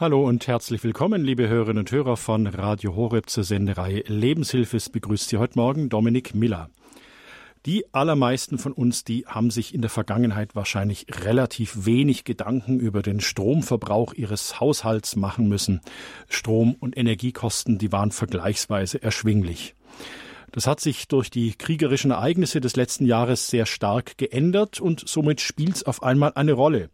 Hallo und herzlich willkommen, liebe Hörerinnen und Hörer von Radio Horeb zur Lebenshilfe. Es begrüßt Sie heute Morgen Dominik Miller. Die allermeisten von uns, die haben sich in der Vergangenheit wahrscheinlich relativ wenig Gedanken über den Stromverbrauch ihres Haushalts machen müssen. Strom- und Energiekosten, die waren vergleichsweise erschwinglich. Das hat sich durch die kriegerischen Ereignisse des letzten Jahres sehr stark geändert und somit spielt es auf einmal eine Rolle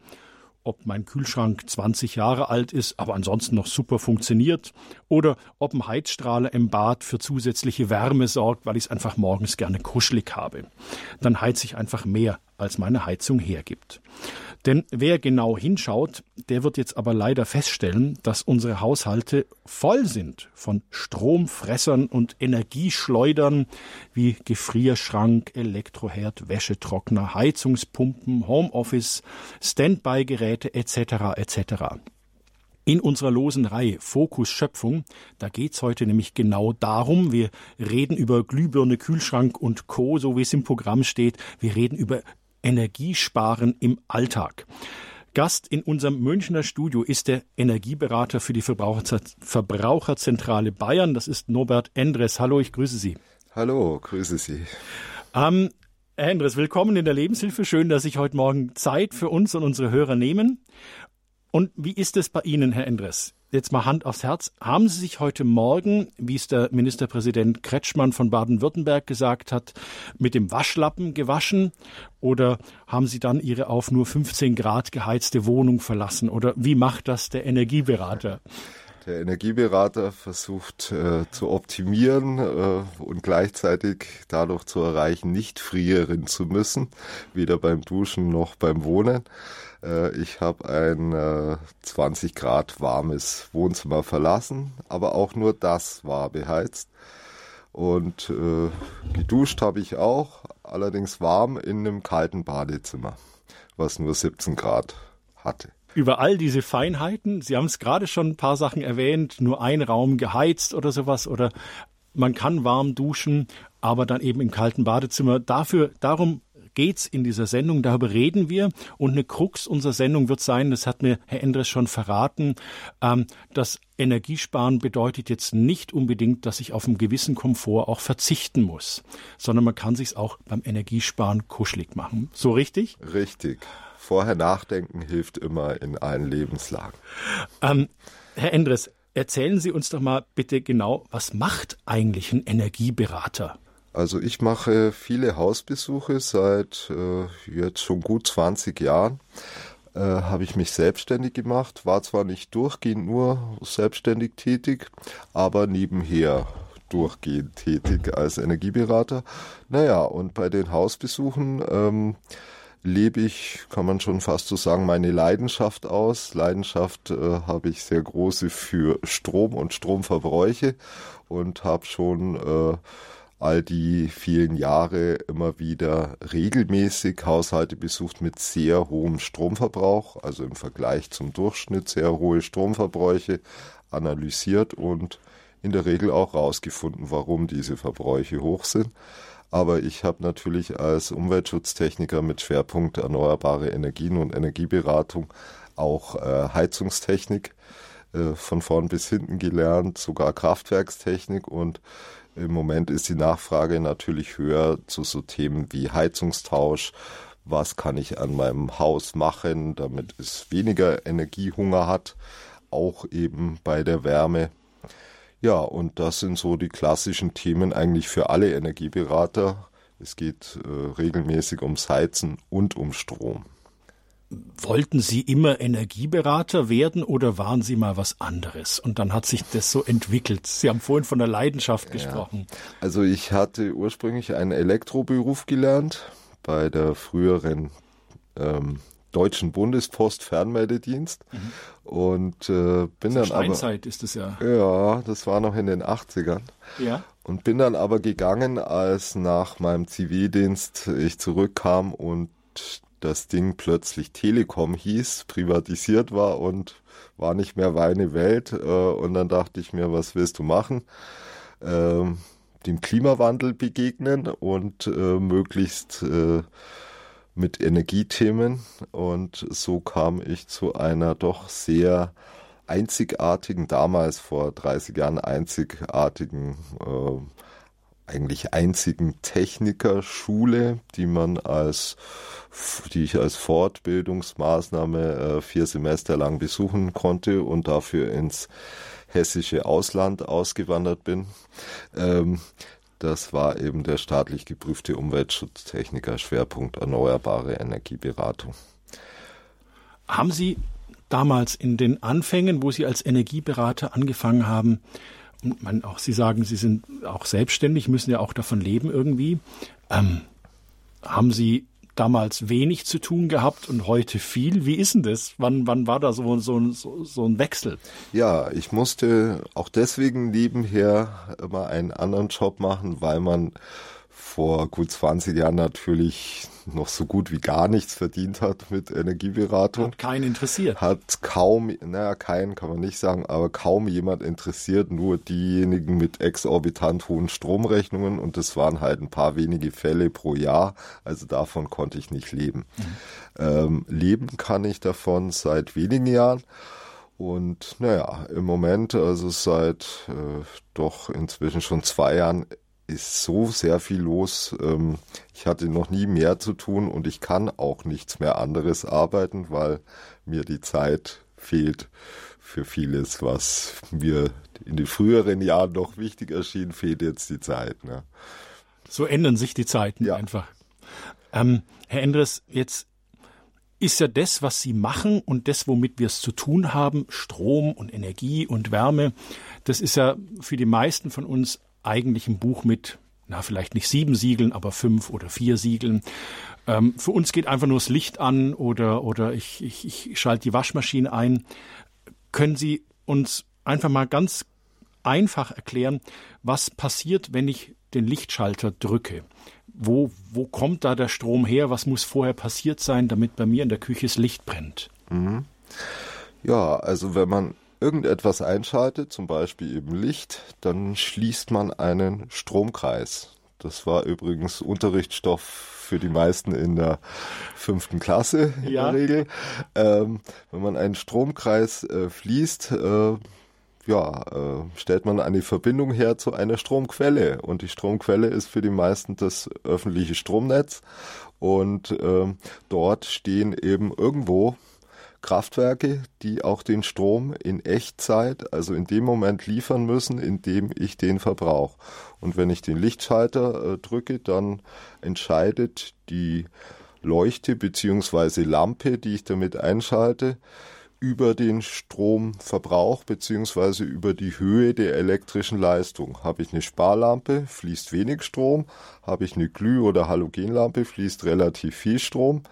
ob mein Kühlschrank 20 Jahre alt ist, aber ansonsten noch super funktioniert, oder ob ein Heizstrahler im Bad für zusätzliche Wärme sorgt, weil ich es einfach morgens gerne kuschelig habe. Dann heize ich einfach mehr, als meine Heizung hergibt. Denn wer genau hinschaut, der wird jetzt aber leider feststellen, dass unsere Haushalte voll sind von Stromfressern und Energieschleudern wie Gefrierschrank, Elektroherd, Wäschetrockner, Heizungspumpen, Homeoffice, Standby-Geräte etc. etc. In unserer losen Reihe Fokus Schöpfung, da geht's heute nämlich genau darum. Wir reden über Glühbirne, Kühlschrank und Co., so wie es im Programm steht. Wir reden über Energiesparen im Alltag. Gast in unserem Münchner Studio ist der Energieberater für die Verbraucherzentrale Bayern. Das ist Norbert Endres. Hallo, ich grüße Sie. Hallo, grüße Sie. Ähm, Herr Endres, willkommen in der Lebenshilfe. Schön, dass Sie heute Morgen Zeit für uns und unsere Hörer nehmen. Und wie ist es bei Ihnen, Herr Endres? Jetzt mal Hand aufs Herz. Haben Sie sich heute Morgen, wie es der Ministerpräsident Kretschmann von Baden-Württemberg gesagt hat, mit dem Waschlappen gewaschen? Oder haben Sie dann Ihre auf nur 15 Grad geheizte Wohnung verlassen? Oder wie macht das der Energieberater? Der Energieberater versucht äh, zu optimieren äh, und gleichzeitig dadurch zu erreichen, nicht frieren zu müssen, weder beim Duschen noch beim Wohnen. Äh, ich habe ein äh, 20 Grad warmes Wohnzimmer verlassen, aber auch nur das war beheizt. Und äh, geduscht habe ich auch, allerdings warm in einem kalten Badezimmer, was nur 17 Grad hatte über all diese Feinheiten. Sie haben es gerade schon ein paar Sachen erwähnt, nur ein Raum geheizt oder sowas oder man kann warm duschen, aber dann eben im kalten Badezimmer. Dafür, darum geht's in dieser Sendung, darüber reden wir. Und eine Krux unserer Sendung wird sein, das hat mir Herr Endres schon verraten, ähm, das Energiesparen bedeutet jetzt nicht unbedingt, dass ich auf einen gewissen Komfort auch verzichten muss, sondern man kann sich auch beim Energiesparen kuschelig machen. So richtig? Richtig vorher nachdenken hilft immer in allen Lebenslagen. Ähm, Herr Endres, erzählen Sie uns doch mal bitte genau, was macht eigentlich ein Energieberater? Also ich mache viele Hausbesuche seit äh, jetzt schon gut 20 Jahren. Äh, habe ich mich selbstständig gemacht, war zwar nicht durchgehend nur selbstständig tätig, aber nebenher durchgehend tätig als Energieberater. Naja, und bei den Hausbesuchen ähm, lebe ich, kann man schon fast so sagen, meine Leidenschaft aus. Leidenschaft äh, habe ich sehr große für Strom und Stromverbräuche und habe schon äh, all die vielen Jahre immer wieder regelmäßig Haushalte besucht mit sehr hohem Stromverbrauch, also im Vergleich zum Durchschnitt sehr hohe Stromverbräuche analysiert und in der Regel auch rausgefunden, warum diese Verbräuche hoch sind. Aber ich habe natürlich als Umweltschutztechniker mit Schwerpunkt erneuerbare Energien und Energieberatung auch äh, Heizungstechnik äh, von vorn bis hinten gelernt, sogar Kraftwerkstechnik und im Moment ist die Nachfrage natürlich höher zu so Themen wie Heizungstausch. Was kann ich an meinem Haus machen, damit es weniger Energiehunger hat, auch eben bei der Wärme. Ja, und das sind so die klassischen Themen eigentlich für alle Energieberater. Es geht äh, regelmäßig ums Heizen und um Strom. Wollten Sie immer Energieberater werden oder waren Sie mal was anderes? Und dann hat sich das so entwickelt. Sie haben vorhin von der Leidenschaft gesprochen. Ja. Also ich hatte ursprünglich einen Elektroberuf gelernt bei der früheren ähm, Deutschen Bundespost Fernmeldedienst mhm. und äh, bin dann aber ist es ja. Ja, das war noch in den 80ern. Ja. Und bin dann aber gegangen, als nach meinem Zivildienst ich zurückkam und das Ding plötzlich Telekom hieß, privatisiert war und war nicht mehr meine Welt. Äh, und dann dachte ich mir, was willst du machen? Ähm, dem Klimawandel begegnen und äh, möglichst äh, mit Energiethemen und so kam ich zu einer doch sehr einzigartigen, damals vor 30 Jahren einzigartigen äh, eigentlich einzigen Technikerschule, die man als, die ich als Fortbildungsmaßnahme äh, vier Semester lang besuchen konnte und dafür ins hessische Ausland ausgewandert bin. Ähm, das war eben der staatlich geprüfte Umweltschutztechniker Schwerpunkt erneuerbare Energieberatung. Haben Sie damals in den Anfängen, wo Sie als Energieberater angefangen haben, man auch Sie sagen, Sie sind auch selbstständig, müssen ja auch davon leben irgendwie. Ähm, haben Sie damals wenig zu tun gehabt und heute viel? Wie ist denn das? Wann, wann war da so, so, so, so ein Wechsel? Ja, ich musste auch deswegen nebenher immer einen anderen Job machen, weil man vor gut 20 Jahren natürlich noch so gut wie gar nichts verdient hat mit Energieberatung. Hat keinen interessiert. Hat kaum, naja, keinen kann man nicht sagen, aber kaum jemand interessiert, nur diejenigen mit exorbitant hohen Stromrechnungen und das waren halt ein paar wenige Fälle pro Jahr, also davon konnte ich nicht leben. Mhm. Ähm, leben kann ich davon seit wenigen Jahren. Und naja, im Moment, also seit äh, doch inzwischen schon zwei Jahren, ist so sehr viel los. Ähm, ich hatte noch nie mehr zu tun und ich kann auch nichts mehr anderes arbeiten, weil mir die Zeit fehlt für vieles, was mir in den früheren Jahren noch wichtig erschien, fehlt jetzt die Zeit. Ne? So ändern sich die Zeiten ja. einfach. Ähm, Herr Endres, jetzt ist ja das, was Sie machen und das, womit wir es zu tun haben, Strom und Energie und Wärme, das ist ja für die meisten von uns eigentlich ein Buch mit, na, vielleicht nicht sieben Siegeln, aber fünf oder vier Siegeln. Ähm, für uns geht einfach nur das Licht an oder, oder ich, ich, ich schalte die Waschmaschine ein. Können Sie uns einfach mal ganz einfach erklären, was passiert, wenn ich den Lichtschalter drücke? Wo, wo kommt da der Strom her? Was muss vorher passiert sein, damit bei mir in der Küche das Licht brennt? Mhm. Ja, also wenn man irgendetwas einschaltet, zum Beispiel eben Licht, dann schließt man einen Stromkreis. Das war übrigens Unterrichtsstoff für die meisten in der fünften Klasse in ja. der Regel. Ähm, wenn man einen Stromkreis äh, fließt, äh, ja, äh, stellt man eine Verbindung her zu einer Stromquelle. Und die Stromquelle ist für die meisten das öffentliche Stromnetz. Und äh, dort stehen eben irgendwo Kraftwerke, die auch den Strom in Echtzeit, also in dem Moment liefern müssen, in dem ich den verbrauche. Und wenn ich den Lichtschalter äh, drücke, dann entscheidet die Leuchte bzw. Lampe, die ich damit einschalte, über den Stromverbrauch bzw. über die Höhe der elektrischen Leistung. Habe ich eine Sparlampe, fließt wenig Strom. Habe ich eine Glüh- oder Halogenlampe, fließt relativ viel Strom.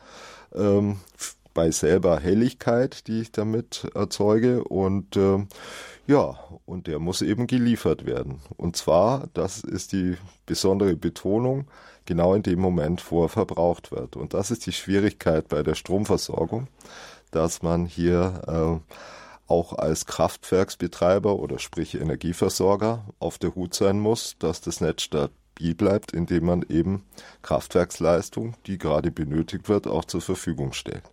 Ähm, bei selber Helligkeit, die ich damit erzeuge und äh, ja, und der muss eben geliefert werden. Und zwar, das ist die besondere Betonung, genau in dem Moment, wo er verbraucht wird. Und das ist die Schwierigkeit bei der Stromversorgung, dass man hier äh, auch als Kraftwerksbetreiber oder sprich Energieversorger auf der Hut sein muss, dass das Netz stabil bleibt, indem man eben Kraftwerksleistung, die gerade benötigt wird, auch zur Verfügung stellt.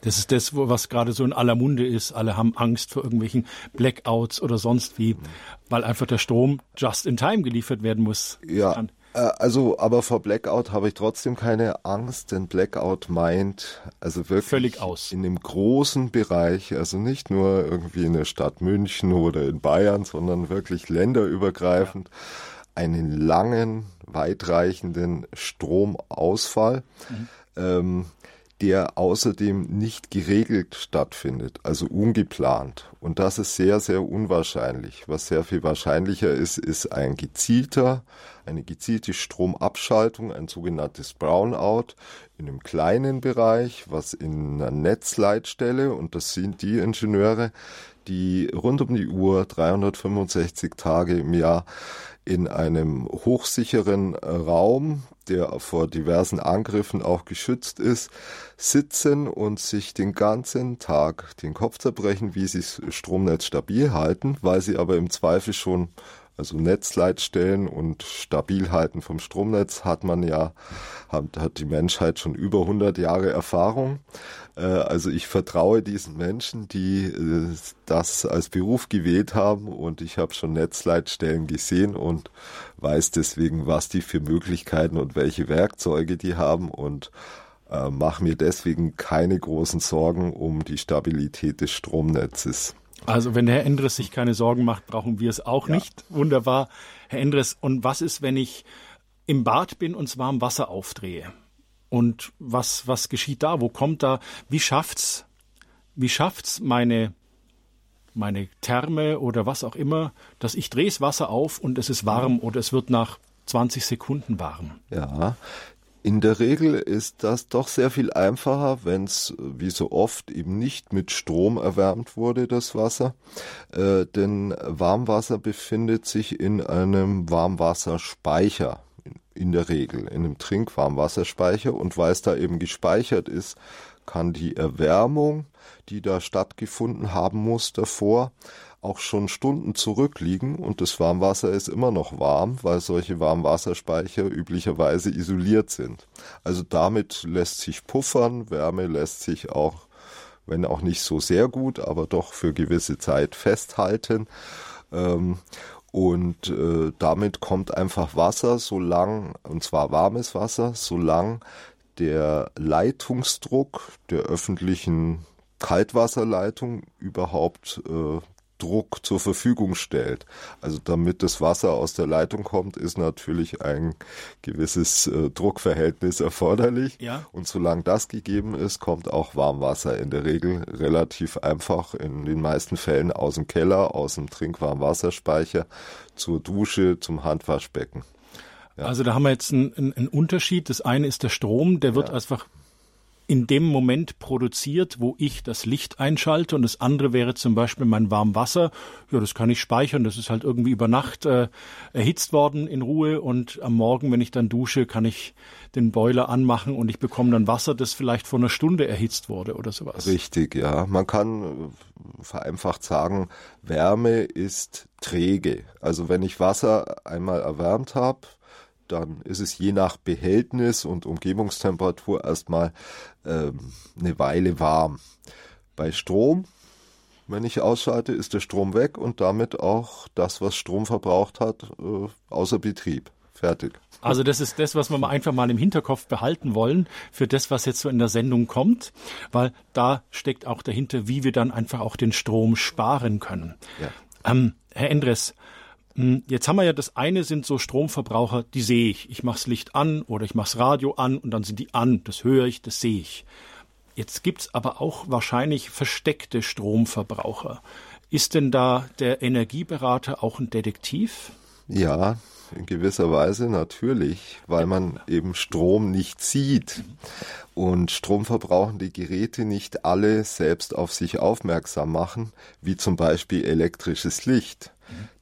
Das ist das, was gerade so in aller Munde ist. Alle haben Angst vor irgendwelchen Blackouts oder sonst wie, weil einfach der Strom just in time geliefert werden muss. Ja. Äh, also, aber vor Blackout habe ich trotzdem keine Angst, denn Blackout meint also wirklich völlig aus. In dem großen Bereich, also nicht nur irgendwie in der Stadt München oder in Bayern, sondern wirklich länderübergreifend, ja. einen langen, weitreichenden Stromausfall. Mhm. Ähm, der außerdem nicht geregelt stattfindet, also ungeplant. Und das ist sehr, sehr unwahrscheinlich. Was sehr viel wahrscheinlicher ist, ist ein gezielter, eine gezielte Stromabschaltung, ein sogenanntes Brownout in einem kleinen Bereich, was in einer Netzleitstelle, und das sind die Ingenieure, die rund um die Uhr 365 Tage im Jahr in einem hochsicheren Raum, der vor diversen Angriffen auch geschützt ist, sitzen und sich den ganzen Tag den Kopf zerbrechen, wie sie das Stromnetz stabil halten, weil sie aber im Zweifel schon also Netzleitstellen und Stabilhalten vom Stromnetz hat man ja, hat, hat die Menschheit schon über 100 Jahre Erfahrung. Äh, also ich vertraue diesen Menschen, die äh, das als Beruf gewählt haben und ich habe schon Netzleitstellen gesehen und weiß deswegen, was die für Möglichkeiten und welche Werkzeuge die haben und äh, mache mir deswegen keine großen Sorgen um die Stabilität des Stromnetzes. Also wenn Herr Endres sich keine Sorgen macht, brauchen wir es auch ja. nicht. Wunderbar. Herr Endres, und was ist, wenn ich im Bad bin und warm Wasser aufdrehe? Und was, was geschieht da? Wo kommt da? Wie schafft's, wie schafft's meine, meine Therme oder was auch immer, dass ich drehe das Wasser auf und es ist warm oder es wird nach 20 Sekunden warm? Ja, in der Regel ist das doch sehr viel einfacher, wenn es wie so oft eben nicht mit Strom erwärmt wurde, das Wasser. Äh, denn Warmwasser befindet sich in einem Warmwasserspeicher in der Regel, in einem Trinkwarmwasserspeicher. Und weil es da eben gespeichert ist, kann die Erwärmung, die da stattgefunden haben muss davor, auch schon Stunden zurückliegen und das Warmwasser ist immer noch warm, weil solche Warmwasserspeicher üblicherweise isoliert sind. Also damit lässt sich puffern, Wärme lässt sich auch, wenn auch nicht so sehr gut, aber doch für gewisse Zeit festhalten. Ähm, und äh, damit kommt einfach Wasser, solang, und zwar warmes Wasser, solang der Leitungsdruck der öffentlichen Kaltwasserleitung überhaupt äh, Druck zur Verfügung stellt. Also damit das Wasser aus der Leitung kommt, ist natürlich ein gewisses äh, Druckverhältnis erforderlich. Ja. Und solange das gegeben ist, kommt auch Warmwasser in der Regel relativ einfach in den meisten Fällen aus dem Keller, aus dem Trinkwarmwasserspeicher zur Dusche, zum Handwaschbecken. Ja. Also da haben wir jetzt einen, einen, Unterschied. Das eine ist der Strom, der wird ja. einfach in dem Moment produziert, wo ich das Licht einschalte. Und das andere wäre zum Beispiel mein Warmwasser. Ja, das kann ich speichern. Das ist halt irgendwie über Nacht äh, erhitzt worden in Ruhe. Und am Morgen, wenn ich dann dusche, kann ich den Boiler anmachen und ich bekomme dann Wasser, das vielleicht vor einer Stunde erhitzt wurde oder sowas. Richtig, ja. Man kann äh, vereinfacht sagen, Wärme ist träge. Also wenn ich Wasser einmal erwärmt habe, dann ist es je nach Behältnis und Umgebungstemperatur erstmal ähm, eine Weile warm. Bei Strom, wenn ich ausschalte, ist der Strom weg und damit auch das, was Strom verbraucht hat, äh, außer Betrieb. Fertig. Also das ist das, was wir mal einfach mal im Hinterkopf behalten wollen für das, was jetzt so in der Sendung kommt, weil da steckt auch dahinter, wie wir dann einfach auch den Strom sparen können. Ja. Ähm, Herr Endres, jetzt haben wir ja das eine sind so Stromverbraucher, die sehe ich. Ich mache das Licht an oder ich mache das Radio an und dann sind die an. Das höre ich, das sehe ich. Jetzt gibt's aber auch wahrscheinlich versteckte Stromverbraucher. Ist denn da der Energieberater auch ein Detektiv? Ja, in gewisser Weise natürlich, weil man eben Strom nicht sieht und stromverbrauchende Geräte nicht alle selbst auf sich aufmerksam machen, wie zum Beispiel elektrisches Licht.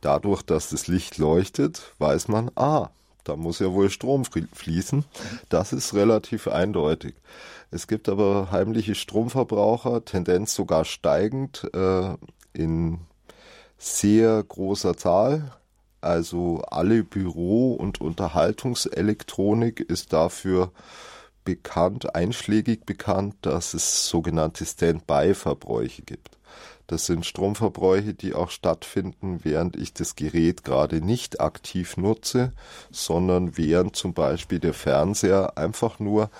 Dadurch, dass das Licht leuchtet, weiß man, ah, da muss ja wohl Strom fließen. Das ist relativ eindeutig. Es gibt aber heimliche Stromverbraucher, Tendenz sogar steigend äh, in sehr großer Zahl. Also alle Büro- und Unterhaltungselektronik ist dafür bekannt, einschlägig bekannt, dass es sogenannte Standby-Verbräuche gibt. Das sind Stromverbräuche, die auch stattfinden, während ich das Gerät gerade nicht aktiv nutze, sondern während zum Beispiel der Fernseher einfach nur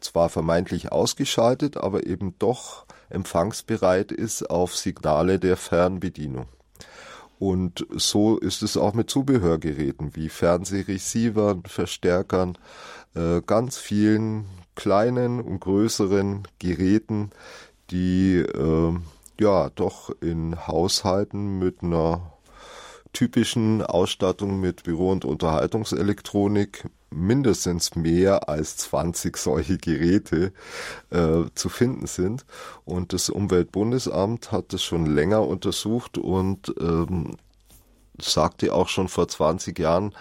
zwar vermeintlich ausgeschaltet, aber eben doch empfangsbereit ist auf Signale der Fernbedienung. Und so ist es auch mit Zubehörgeräten wie Fernsehreceivern, Verstärkern, äh, ganz vielen kleinen und größeren Geräten, die äh, ja doch in Haushalten mit einer typischen Ausstattung mit Büro- und Unterhaltungselektronik mindestens mehr als 20 solche Geräte äh, zu finden sind. Und das Umweltbundesamt hat das schon länger untersucht und ähm, sagte auch schon vor 20 Jahren,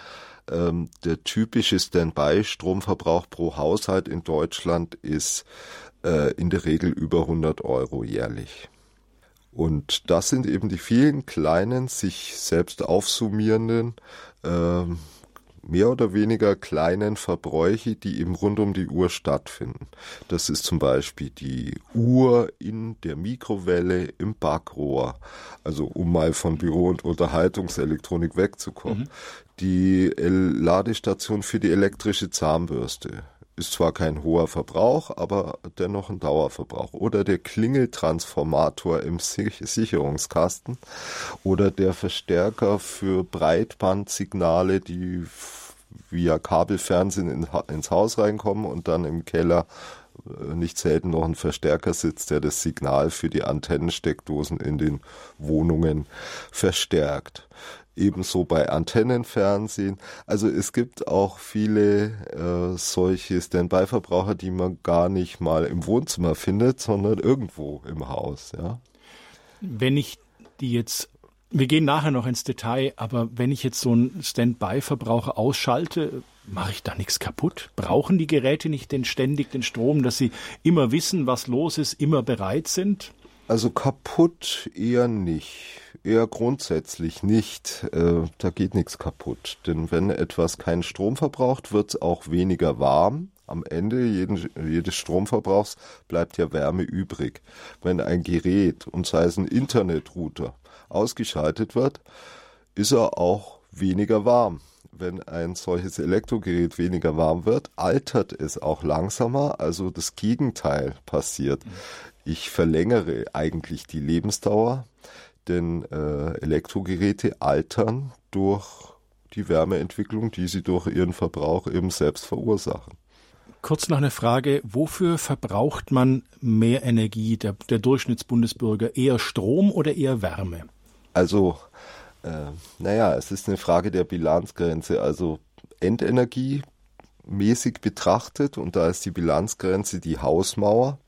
ähm, der typische Standby-Stromverbrauch pro Haushalt in Deutschland ist äh, in der Regel über 100 Euro jährlich. Und das sind eben die vielen kleinen, sich selbst aufsummierenden, äh, mehr oder weniger kleinen Verbräuche, die eben rund um die Uhr stattfinden. Das ist zum Beispiel die Uhr in der Mikrowelle im Backrohr, also um mal von Büro- und Unterhaltungselektronik wegzukommen. Mhm. Die Ladestation für die elektrische Zahnbürste ist zwar kein hoher Verbrauch, aber dennoch ein Dauerverbrauch. Oder der Klingeltransformator im Sicherungskasten oder der Verstärker für Breitbandsignale, die via Kabelfernsehen ins Haus reinkommen und dann im Keller äh, nicht selten noch ein Verstärker sitzt, der das Signal für die Antennensteckdosen in den Wohnungen verstärkt ebenso bei Antennenfernsehen. Also es gibt auch viele äh, solche Standby-Verbraucher, die man gar nicht mal im Wohnzimmer findet, sondern irgendwo im Haus. Ja. Wenn ich die jetzt wir gehen nachher noch ins Detail, aber wenn ich jetzt so einen Standby-Verbraucher ausschalte, mache ich da nichts kaputt? Brauchen die Geräte nicht den ständig den Strom, dass sie immer wissen, was los ist, immer bereit sind? Also kaputt eher nicht eher grundsätzlich nicht. Äh, da geht nichts kaputt. Denn wenn etwas keinen Strom verbraucht, wird es auch weniger warm. Am Ende jeden, jedes Stromverbrauchs bleibt ja Wärme übrig. Wenn ein Gerät, und sei es ein Internetrouter, ausgeschaltet wird, ist er auch weniger warm. Wenn ein solches Elektrogerät weniger warm wird, altert es auch langsamer, also das Gegenteil passiert. Ich verlängere eigentlich die Lebensdauer denn äh, Elektrogeräte altern durch die Wärmeentwicklung, die sie durch ihren Verbrauch eben selbst verursachen. Kurz noch eine Frage, wofür verbraucht man mehr Energie, der, der Durchschnittsbundesbürger, eher Strom oder eher Wärme? Also, äh, naja, es ist eine Frage der Bilanzgrenze. Also Endenergie mäßig betrachtet, und da ist die Bilanzgrenze die Hausmauer,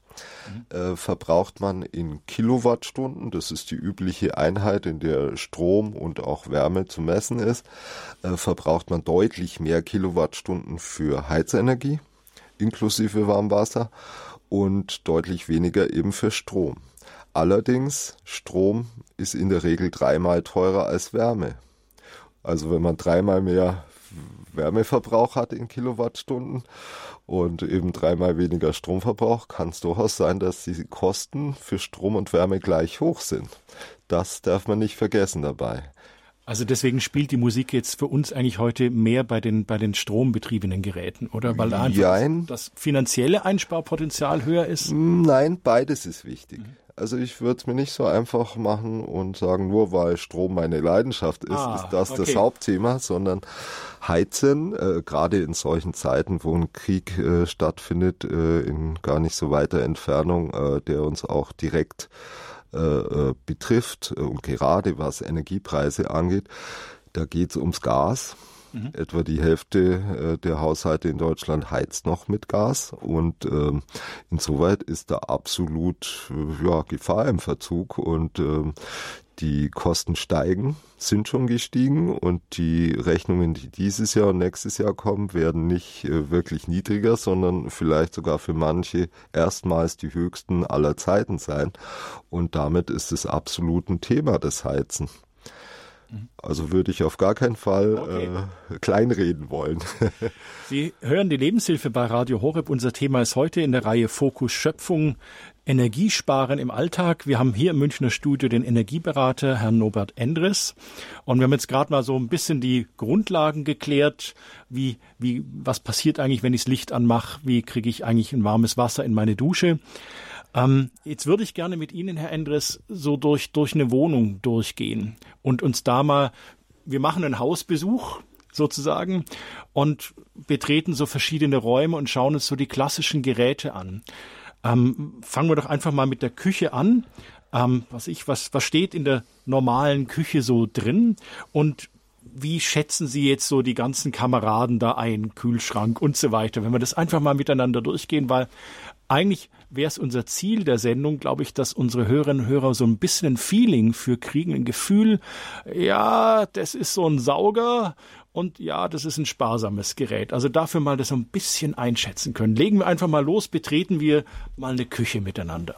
äh, verbraucht man in Kilowattstunden, das ist die übliche Einheit, in der Strom und auch Wärme zu messen ist, äh, verbraucht man deutlich mehr Kilowattstunden für Heizenergie, inklusive Warmwasser, und deutlich weniger eben für Strom. Allerdings, Strom ist in der Regel dreimal teurer als Wärme. Also wenn man dreimal mehr Wärmeverbrauch hat in Kilowattstunden und eben dreimal weniger Stromverbrauch, kann es durchaus sein, dass die Kosten für Strom und Wärme gleich hoch sind. Das darf man nicht vergessen dabei. Also deswegen spielt die Musik jetzt für uns eigentlich heute mehr bei den, bei den strombetriebenen Geräten, oder? Weil da einfach Jein. das finanzielle Einsparpotenzial höher ist? Nein, beides ist wichtig. Mhm. Also ich würde es mir nicht so einfach machen und sagen, nur weil Strom meine Leidenschaft ist, ah, ist das okay. das Hauptthema, sondern Heizen, äh, gerade in solchen Zeiten, wo ein Krieg äh, stattfindet, äh, in gar nicht so weiter Entfernung, äh, der uns auch direkt äh, äh, betrifft und gerade was Energiepreise angeht, da geht es ums Gas. Mhm. Etwa die Hälfte äh, der Haushalte in Deutschland heizt noch mit Gas und ähm, insoweit ist da absolut äh, ja, Gefahr im Verzug und ähm, die Kosten steigen, sind schon gestiegen und die Rechnungen, die dieses Jahr und nächstes Jahr kommen, werden nicht äh, wirklich niedriger, sondern vielleicht sogar für manche erstmals die höchsten aller Zeiten sein. Und damit ist es absolut ein Thema des Heizen. Also würde ich auf gar keinen Fall okay. äh, kleinreden wollen. Sie hören die Lebenshilfe bei Radio Horeb. Unser Thema ist heute in der Reihe Fokus Schöpfung, Energiesparen im Alltag. Wir haben hier im Münchner Studio den Energieberater Herrn Norbert Endres. Und wir haben jetzt gerade mal so ein bisschen die Grundlagen geklärt. Wie, wie, was passiert eigentlich, wenn ich das Licht anmache? Wie kriege ich eigentlich ein warmes Wasser in meine Dusche? Ähm, jetzt würde ich gerne mit Ihnen, Herr Endres, so durch, durch eine Wohnung durchgehen und uns da mal, wir machen einen Hausbesuch sozusagen und betreten so verschiedene Räume und schauen uns so die klassischen Geräte an. Ähm, fangen wir doch einfach mal mit der Küche an. Ähm, was ich, was, was steht in der normalen Küche so drin und wie schätzen Sie jetzt so die ganzen Kameraden da ein, Kühlschrank und so weiter, wenn wir das einfach mal miteinander durchgehen, weil eigentlich wäre es unser Ziel der Sendung, glaube ich, dass unsere Hörerinnen und Hörer so ein bisschen ein Feeling für kriegen, ein Gefühl, ja, das ist so ein Sauger und ja, das ist ein sparsames Gerät. Also dafür mal das so ein bisschen einschätzen können. Legen wir einfach mal los, betreten wir mal eine Küche miteinander.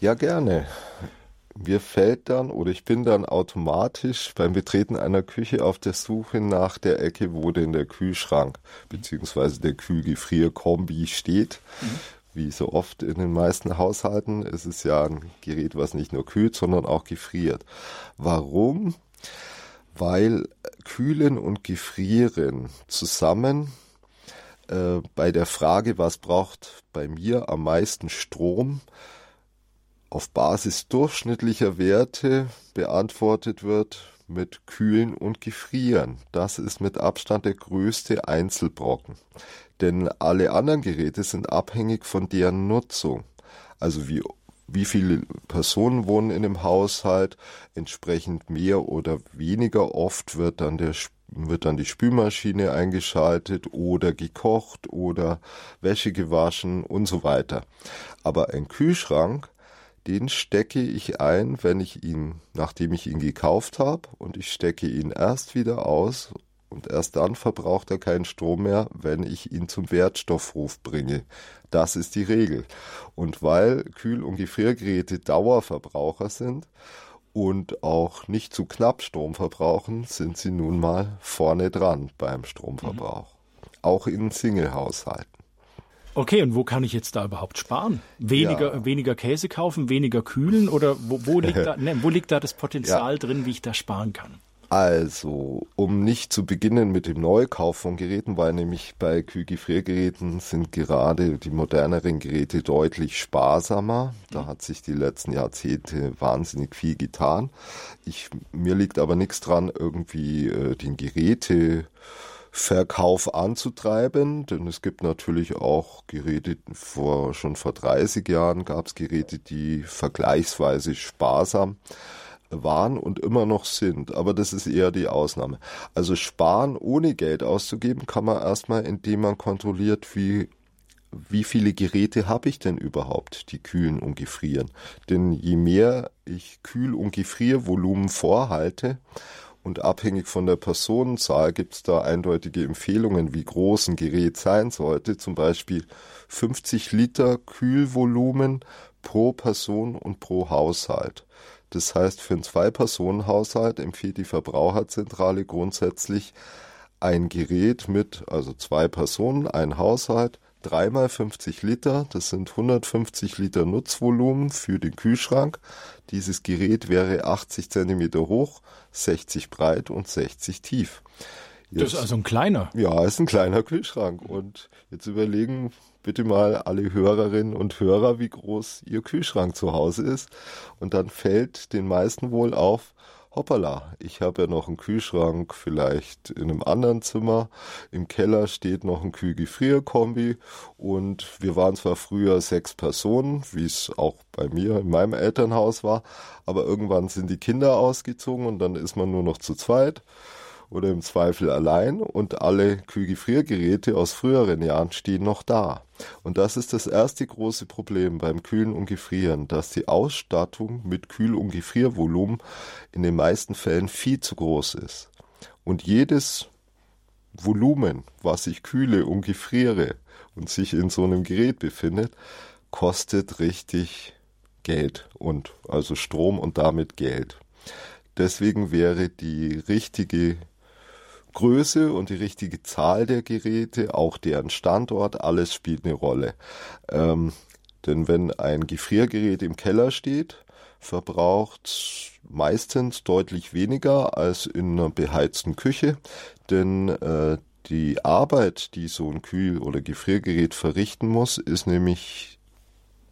Ja, gerne. Mir fällt dann oder ich bin dann automatisch beim Betreten einer Küche auf der Suche nach der Ecke, wo denn der Kühlschrank bzw. der Kühlgefrierkombi steht. Mhm. Wie so oft in den meisten Haushalten ist es ja ein Gerät, was nicht nur kühlt, sondern auch gefriert. Warum? Weil Kühlen und Gefrieren zusammen äh, bei der Frage, was braucht bei mir am meisten Strom, auf Basis durchschnittlicher Werte beantwortet wird mit Kühlen und Gefrieren. Das ist mit Abstand der größte Einzelbrocken. Denn alle anderen Geräte sind abhängig von deren Nutzung. Also wie, wie viele Personen wohnen in dem Haushalt, entsprechend mehr oder weniger oft wird dann der wird dann die Spülmaschine eingeschaltet oder gekocht oder Wäsche gewaschen und so weiter. Aber ein Kühlschrank den stecke ich ein, wenn ich ihn, nachdem ich ihn gekauft habe, und ich stecke ihn erst wieder aus und erst dann verbraucht er keinen Strom mehr, wenn ich ihn zum Wertstoffruf bringe. Das ist die Regel. Und weil Kühl- und Gefriergeräte Dauerverbraucher sind und auch nicht zu knapp Strom verbrauchen, sind sie nun mal vorne dran beim Stromverbrauch. Mhm. Auch in Single-Haushalten. Okay, und wo kann ich jetzt da überhaupt sparen? Weniger, ja. weniger Käse kaufen, weniger kühlen oder wo, wo, liegt, da, ne, wo liegt da das Potenzial ja. drin, wie ich da sparen kann? Also, um nicht zu beginnen mit dem Neukauf von Geräten, weil nämlich bei Kühlgefriergeräten sind gerade die moderneren Geräte deutlich sparsamer. Da hat sich die letzten Jahrzehnte wahnsinnig viel getan. Ich, mir liegt aber nichts dran, irgendwie äh, den Geräte Verkauf anzutreiben, denn es gibt natürlich auch Geräte, vor, schon vor 30 Jahren gab es Geräte, die vergleichsweise sparsam waren und immer noch sind, aber das ist eher die Ausnahme. Also sparen ohne Geld auszugeben kann man erstmal, indem man kontrolliert, wie wie viele Geräte habe ich denn überhaupt, die kühlen und gefrieren? Denn je mehr ich Kühl- und Gefriervolumen vorhalte, und abhängig von der Personenzahl gibt es da eindeutige Empfehlungen, wie groß ein Gerät sein sollte. Zum Beispiel 50 Liter Kühlvolumen pro Person und pro Haushalt. Das heißt, für einen Zwei-Personen-Haushalt empfiehlt die Verbraucherzentrale grundsätzlich ein Gerät mit, also zwei Personen, ein Haushalt, dreimal 50 Liter, das sind 150 Liter Nutzvolumen für den Kühlschrank. Dieses Gerät wäre 80 Zentimeter hoch, 60 breit und 60 tief. Jetzt, das ist also ein kleiner. Ja, ist ein kleiner Kühlschrank. Und jetzt überlegen bitte mal alle Hörerinnen und Hörer, wie groß ihr Kühlschrank zu Hause ist. Und dann fällt den meisten wohl auf, hoppala, ich habe ja noch einen Kühlschrank vielleicht in einem anderen Zimmer. Im Keller steht noch ein Kühlgefrierkombi und wir waren zwar früher sechs Personen, wie es auch bei mir in meinem Elternhaus war, aber irgendwann sind die Kinder ausgezogen und dann ist man nur noch zu zweit oder im Zweifel allein und alle Kühlgefriergeräte aus früheren Jahren stehen noch da. Und das ist das erste große Problem beim Kühlen und Gefrieren, dass die Ausstattung mit Kühl- und Gefriervolumen in den meisten Fällen viel zu groß ist. Und jedes Volumen, was ich kühle und gefriere und sich in so einem Gerät befindet, kostet richtig Geld und also Strom und damit Geld. Deswegen wäre die richtige Größe und die richtige Zahl der Geräte, auch deren Standort, alles spielt eine Rolle. Ähm, denn wenn ein Gefriergerät im Keller steht, verbraucht meistens deutlich weniger als in einer beheizten Küche, denn äh, die Arbeit, die so ein Kühl- oder Gefriergerät verrichten muss, ist nämlich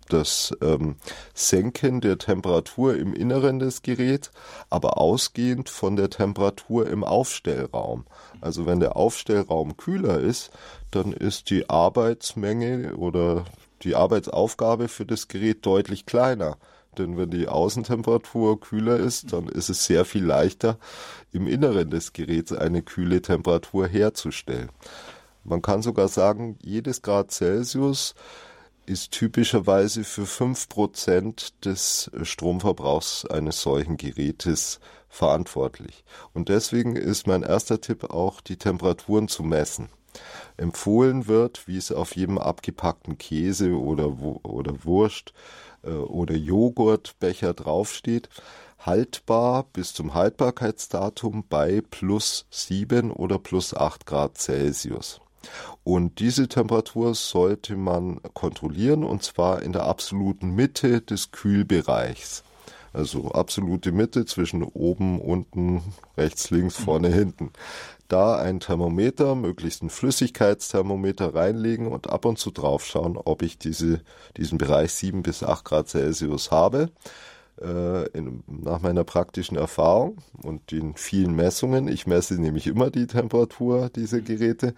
das ähm, Senken der Temperatur im Inneren des Geräts, aber ausgehend von der Temperatur im Aufstellraum. Also wenn der Aufstellraum kühler ist, dann ist die Arbeitsmenge oder die Arbeitsaufgabe für das Gerät deutlich kleiner. Denn wenn die Außentemperatur kühler ist, dann ist es sehr viel leichter, im Inneren des Geräts eine kühle Temperatur herzustellen. Man kann sogar sagen, jedes Grad Celsius ist typischerweise für fünf Prozent des Stromverbrauchs eines solchen Gerätes verantwortlich. Und deswegen ist mein erster Tipp auch, die Temperaturen zu messen. Empfohlen wird, wie es auf jedem abgepackten Käse oder, oder Wurst äh, oder Joghurtbecher draufsteht, haltbar bis zum Haltbarkeitsdatum bei plus sieben oder plus acht Grad Celsius. Und diese Temperatur sollte man kontrollieren und zwar in der absoluten Mitte des Kühlbereichs. Also absolute Mitte zwischen oben, unten, rechts, links, vorne, hinten. Da ein Thermometer, möglichst ein Flüssigkeitsthermometer reinlegen und ab und zu drauf schauen, ob ich diese, diesen Bereich sieben bis acht Grad Celsius habe äh, in, nach meiner praktischen Erfahrung und den vielen Messungen, ich messe nämlich immer die Temperatur dieser Geräte,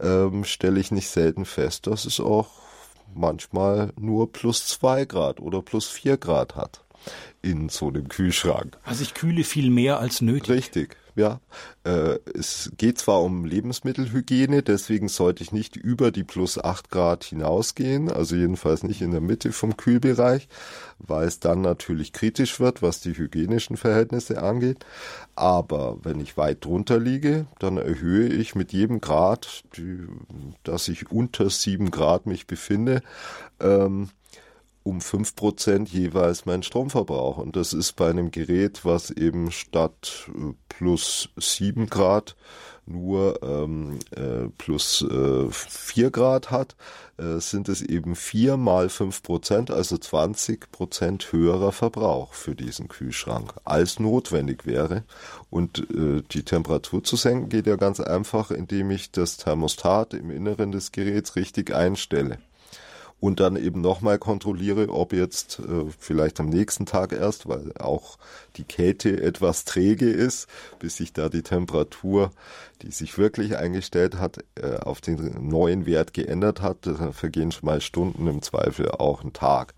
ähm, stelle ich nicht selten fest, dass es auch manchmal nur plus zwei Grad oder plus vier Grad hat in so einem Kühlschrank. Also ich kühle viel mehr als nötig. Richtig, ja. Äh, es geht zwar um Lebensmittelhygiene, deswegen sollte ich nicht über die plus acht Grad hinausgehen, also jedenfalls nicht in der Mitte vom Kühlbereich, weil es dann natürlich kritisch wird, was die hygienischen Verhältnisse angeht. Aber wenn ich weit drunter liege, dann erhöhe ich mit jedem Grad, die, dass ich unter sieben Grad mich befinde, ähm, um fünf Prozent jeweils meinen Stromverbrauch. Und das ist bei einem Gerät, was eben statt äh, plus sieben Grad nur ähm, äh, plus äh, 4 Grad hat, äh, sind es eben vier mal fünf Prozent, also 20 Prozent höherer Verbrauch für diesen Kühlschrank, als notwendig wäre. Und äh, die Temperatur zu senken geht ja ganz einfach, indem ich das Thermostat im Inneren des Geräts richtig einstelle und dann eben nochmal kontrolliere, ob jetzt äh, vielleicht am nächsten Tag erst, weil auch die Kälte etwas träge ist, bis sich da die Temperatur, die sich wirklich eingestellt hat, äh, auf den neuen Wert geändert hat. Da vergehen schon mal Stunden, im Zweifel auch ein Tag.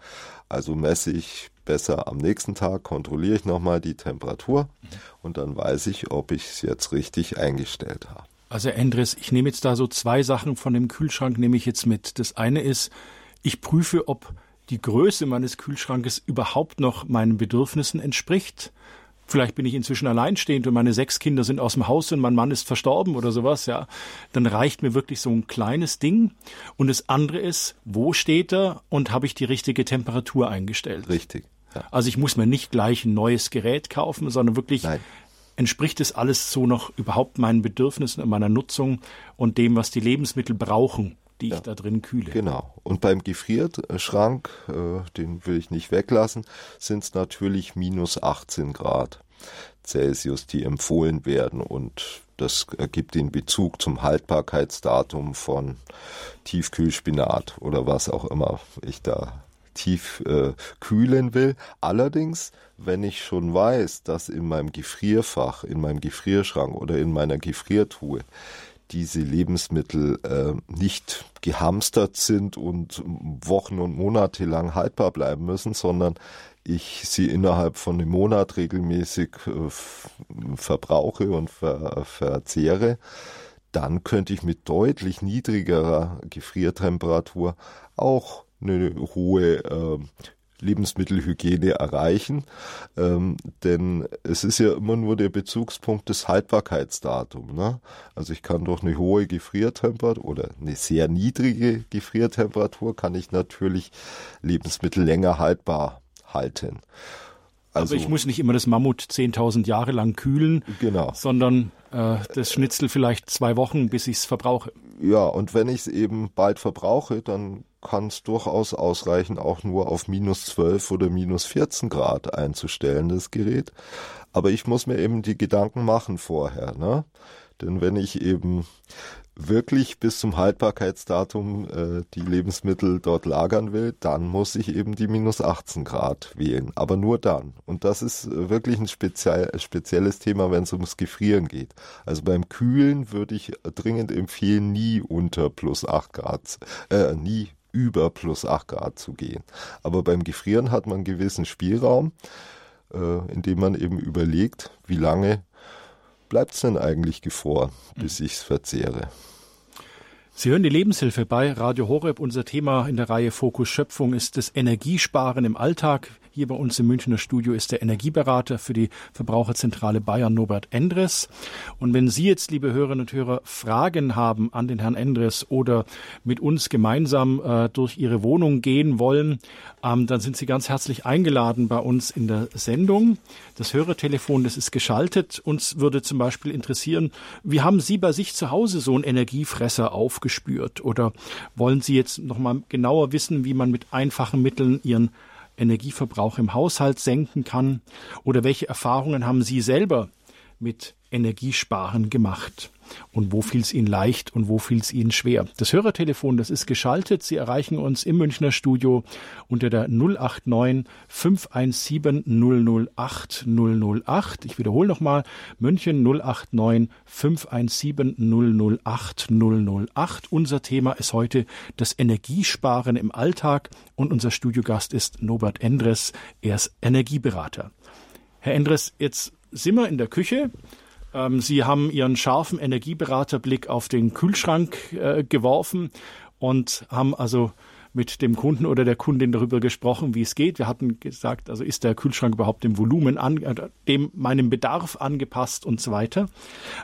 Also messe ich besser am nächsten Tag, kontrolliere ich nochmal die Temperatur und dann weiß ich, ob ich es jetzt richtig eingestellt habe. Also Endres, ich nehme jetzt da so zwei Sachen von dem Kühlschrank, nehme ich jetzt mit. Das eine ist, ich prüfe, ob die Größe meines Kühlschrankes überhaupt noch meinen Bedürfnissen entspricht. Vielleicht bin ich inzwischen alleinstehend und meine sechs Kinder sind aus dem Haus und mein Mann ist verstorben oder sowas, ja. Dann reicht mir wirklich so ein kleines Ding. Und das andere ist, wo steht er und habe ich die richtige Temperatur eingestellt? Richtig. Ja. Also ich muss mir nicht gleich ein neues Gerät kaufen, sondern wirklich Nein. entspricht es alles so noch überhaupt meinen Bedürfnissen und meiner Nutzung und dem, was die Lebensmittel brauchen die ja, ich da drin kühle. Genau. Und beim Gefrierschrank, äh, den will ich nicht weglassen, sind es natürlich minus 18 Grad Celsius, die empfohlen werden. Und das ergibt den Bezug zum Haltbarkeitsdatum von Tiefkühlspinat oder was auch immer ich da tief äh, kühlen will. Allerdings, wenn ich schon weiß, dass in meinem Gefrierfach, in meinem Gefrierschrank oder in meiner Gefriertruhe diese Lebensmittel äh, nicht gehamstert sind und Wochen und Monate lang haltbar bleiben müssen, sondern ich sie innerhalb von einem Monat regelmäßig äh, verbrauche und ver verzehre, dann könnte ich mit deutlich niedrigerer Gefriertemperatur auch eine hohe äh, Lebensmittelhygiene erreichen. Ähm, denn es ist ja immer nur der Bezugspunkt des Haltbarkeitsdatums. Ne? Also ich kann durch eine hohe Gefriertemperatur oder eine sehr niedrige Gefriertemperatur kann ich natürlich Lebensmittel länger haltbar halten. Also, Aber ich muss nicht immer das Mammut 10.000 Jahre lang kühlen, genau. sondern äh, das Schnitzel vielleicht zwei Wochen, bis ich es verbrauche. Ja, und wenn ich es eben bald verbrauche, dann kann es durchaus ausreichen, auch nur auf minus 12 oder minus 14 Grad einzustellen, das Gerät. Aber ich muss mir eben die Gedanken machen vorher, ne? Denn wenn ich eben wirklich bis zum Haltbarkeitsdatum äh, die Lebensmittel dort lagern will, dann muss ich eben die minus 18 Grad wählen. Aber nur dann. Und das ist äh, wirklich ein speziell, spezielles Thema, wenn es ums Gefrieren geht. Also beim Kühlen würde ich dringend empfehlen, nie unter plus 8 Grad, äh, nie über plus 8 Grad zu gehen. Aber beim Gefrieren hat man einen gewissen Spielraum, äh, indem man eben überlegt, wie lange bleibt es denn eigentlich gefroren, bis ich es verzehre? Sie hören die Lebenshilfe bei Radio Horeb. Unser Thema in der Reihe Fokus Schöpfung ist das Energiesparen im Alltag. Hier bei uns im Münchner Studio ist der Energieberater für die Verbraucherzentrale Bayern, Norbert Endres. Und wenn Sie jetzt, liebe Hörerinnen und Hörer, Fragen haben an den Herrn Endres oder mit uns gemeinsam äh, durch Ihre Wohnung gehen wollen, ähm, dann sind Sie ganz herzlich eingeladen bei uns in der Sendung. Das Hörertelefon, das ist geschaltet. Uns würde zum Beispiel interessieren, wie haben Sie bei sich zu Hause so einen Energiefresser aufgespürt? Oder wollen Sie jetzt noch mal genauer wissen, wie man mit einfachen Mitteln Ihren Energieverbrauch im Haushalt senken kann? Oder welche Erfahrungen haben Sie selber mit Energiesparen gemacht? Und wo fiel es Ihnen leicht und wo fiel es Ihnen schwer? Das Hörertelefon, das ist geschaltet. Sie erreichen uns im Münchner Studio unter der 089 517 008 008. Ich wiederhole nochmal, München 089 517 008 008. Unser Thema ist heute das Energiesparen im Alltag und unser Studiogast ist Norbert Endres. Er ist Energieberater. Herr Endres, jetzt sind wir in der Küche. Ähm, Sie haben Ihren scharfen Energieberaterblick auf den Kühlschrank äh, geworfen und haben also mit dem Kunden oder der Kundin darüber gesprochen, wie es geht. Wir hatten gesagt, also ist der Kühlschrank überhaupt dem Volumen an, äh, dem meinem Bedarf angepasst und so weiter.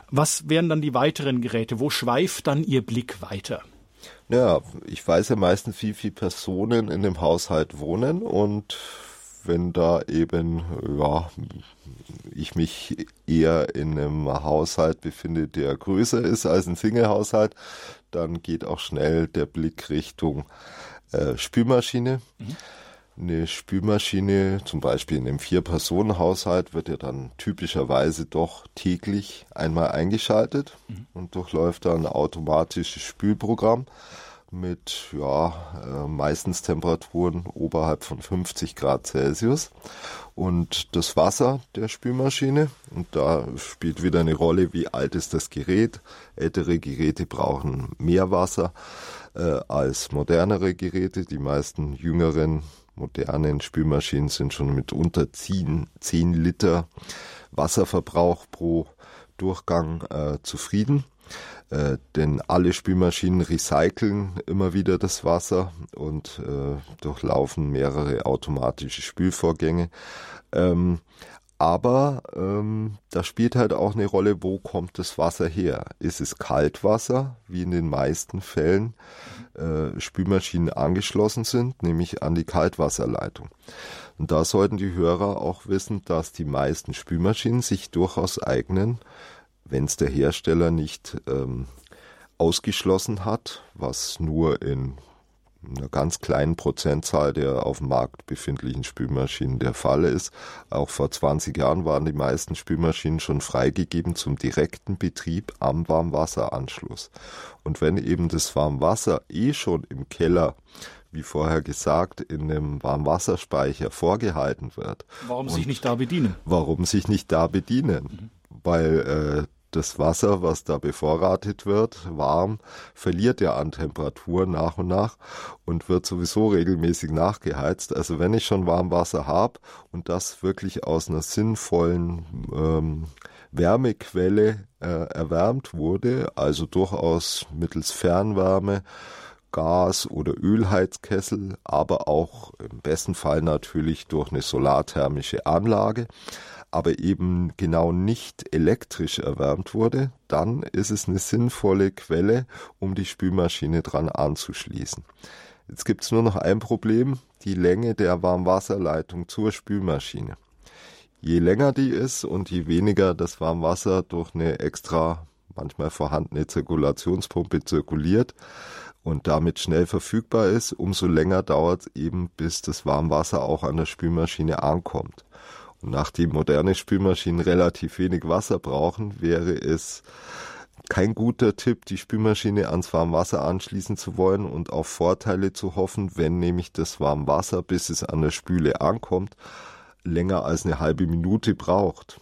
Was wären dann die weiteren Geräte? Wo schweift dann Ihr Blick weiter? Ja, ich weiß ja meistens, wie viele Personen in dem Haushalt wohnen und wenn da eben, ja, ich mich eher in einem Haushalt befinde, der größer ist als ein Single-Haushalt, dann geht auch schnell der Blick Richtung äh, Spülmaschine. Mhm. Eine Spülmaschine, zum Beispiel in einem Vier-Personen-Haushalt, wird ja dann typischerweise doch täglich einmal eingeschaltet mhm. und durchläuft dann automatisches Spülprogramm mit ja, äh, meistens Temperaturen oberhalb von 50 Grad Celsius. Und das Wasser der Spülmaschine, und da spielt wieder eine Rolle, wie alt ist das Gerät. Ältere Geräte brauchen mehr Wasser äh, als modernere Geräte. Die meisten jüngeren modernen Spülmaschinen sind schon mit unter 10, 10 Liter Wasserverbrauch pro Durchgang äh, zufrieden. Äh, denn alle Spülmaschinen recyceln immer wieder das Wasser und äh, durchlaufen mehrere automatische Spülvorgänge. Ähm, aber ähm, da spielt halt auch eine Rolle, wo kommt das Wasser her? Ist es Kaltwasser, wie in den meisten Fällen äh, Spülmaschinen angeschlossen sind, nämlich an die Kaltwasserleitung? Und da sollten die Hörer auch wissen, dass die meisten Spülmaschinen sich durchaus eignen, wenn es der Hersteller nicht ähm, ausgeschlossen hat, was nur in einer ganz kleinen Prozentzahl der auf dem Markt befindlichen Spülmaschinen der Fall ist. Auch vor 20 Jahren waren die meisten Spülmaschinen schon freigegeben zum direkten Betrieb am Warmwasseranschluss. Und wenn eben das Warmwasser eh schon im Keller wie vorher gesagt, in einem Warmwasserspeicher vorgehalten wird. Warum sich nicht da bedienen? Warum sich nicht da bedienen? Mhm. Weil äh, das Wasser, was da bevorratet wird, warm, verliert ja an Temperatur nach und nach und wird sowieso regelmäßig nachgeheizt. Also wenn ich schon Warmwasser habe und das wirklich aus einer sinnvollen ähm, Wärmequelle äh, erwärmt wurde, also durchaus mittels Fernwärme, Gas- oder Ölheizkessel, aber auch im besten Fall natürlich durch eine solarthermische Anlage, aber eben genau nicht elektrisch erwärmt wurde, dann ist es eine sinnvolle Quelle, um die Spülmaschine dran anzuschließen. Jetzt gibt es nur noch ein Problem, die Länge der Warmwasserleitung zur Spülmaschine. Je länger die ist und je weniger das Warmwasser durch eine extra, manchmal vorhandene Zirkulationspumpe zirkuliert und damit schnell verfügbar ist, umso länger dauert es eben, bis das Warmwasser auch an der Spülmaschine ankommt. Nachdem moderne Spülmaschinen relativ wenig Wasser brauchen, wäre es kein guter Tipp, die Spülmaschine ans Warmwasser anschließen zu wollen und auf Vorteile zu hoffen, wenn nämlich das Warmwasser, bis es an der Spüle ankommt, länger als eine halbe Minute braucht.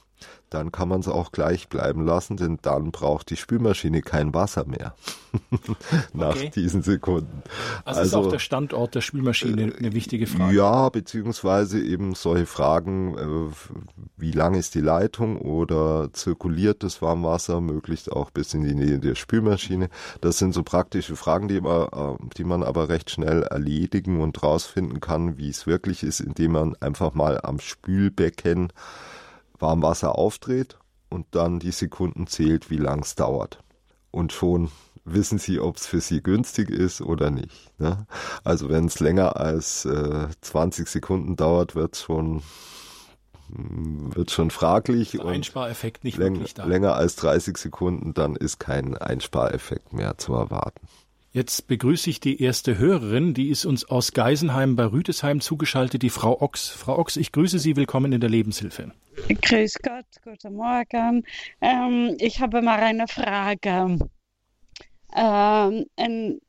Dann kann man es auch gleich bleiben lassen, denn dann braucht die Spülmaschine kein Wasser mehr nach okay. diesen Sekunden. Also, also ist auch der Standort der Spülmaschine eine wichtige Frage. Ja, beziehungsweise eben solche Fragen, äh, wie lang ist die Leitung oder zirkuliert das Warmwasser möglichst auch bis in die Nähe der Spülmaschine. Das sind so praktische Fragen, die, immer, äh, die man aber recht schnell erledigen und rausfinden kann, wie es wirklich ist, indem man einfach mal am Spülbecken Warmwasser aufdreht und dann die Sekunden zählt, wie lang es dauert. Und schon wissen Sie, ob es für Sie günstig ist oder nicht. Ne? Also wenn es länger als äh, 20 Sekunden dauert, wird es schon hm, wird schon fraglich. Der Einspareffekt nicht läng wirklich da. Länger als 30 Sekunden, dann ist kein Einspareffekt mehr zu erwarten. Jetzt begrüße ich die erste Hörerin, die ist uns aus Geisenheim bei Rütesheim zugeschaltet, die Frau Ochs. Frau Ochs, ich grüße Sie, willkommen in der Lebenshilfe. Grüß Gott, guten Morgen. Ähm, ich habe mal eine Frage. Ähm, ein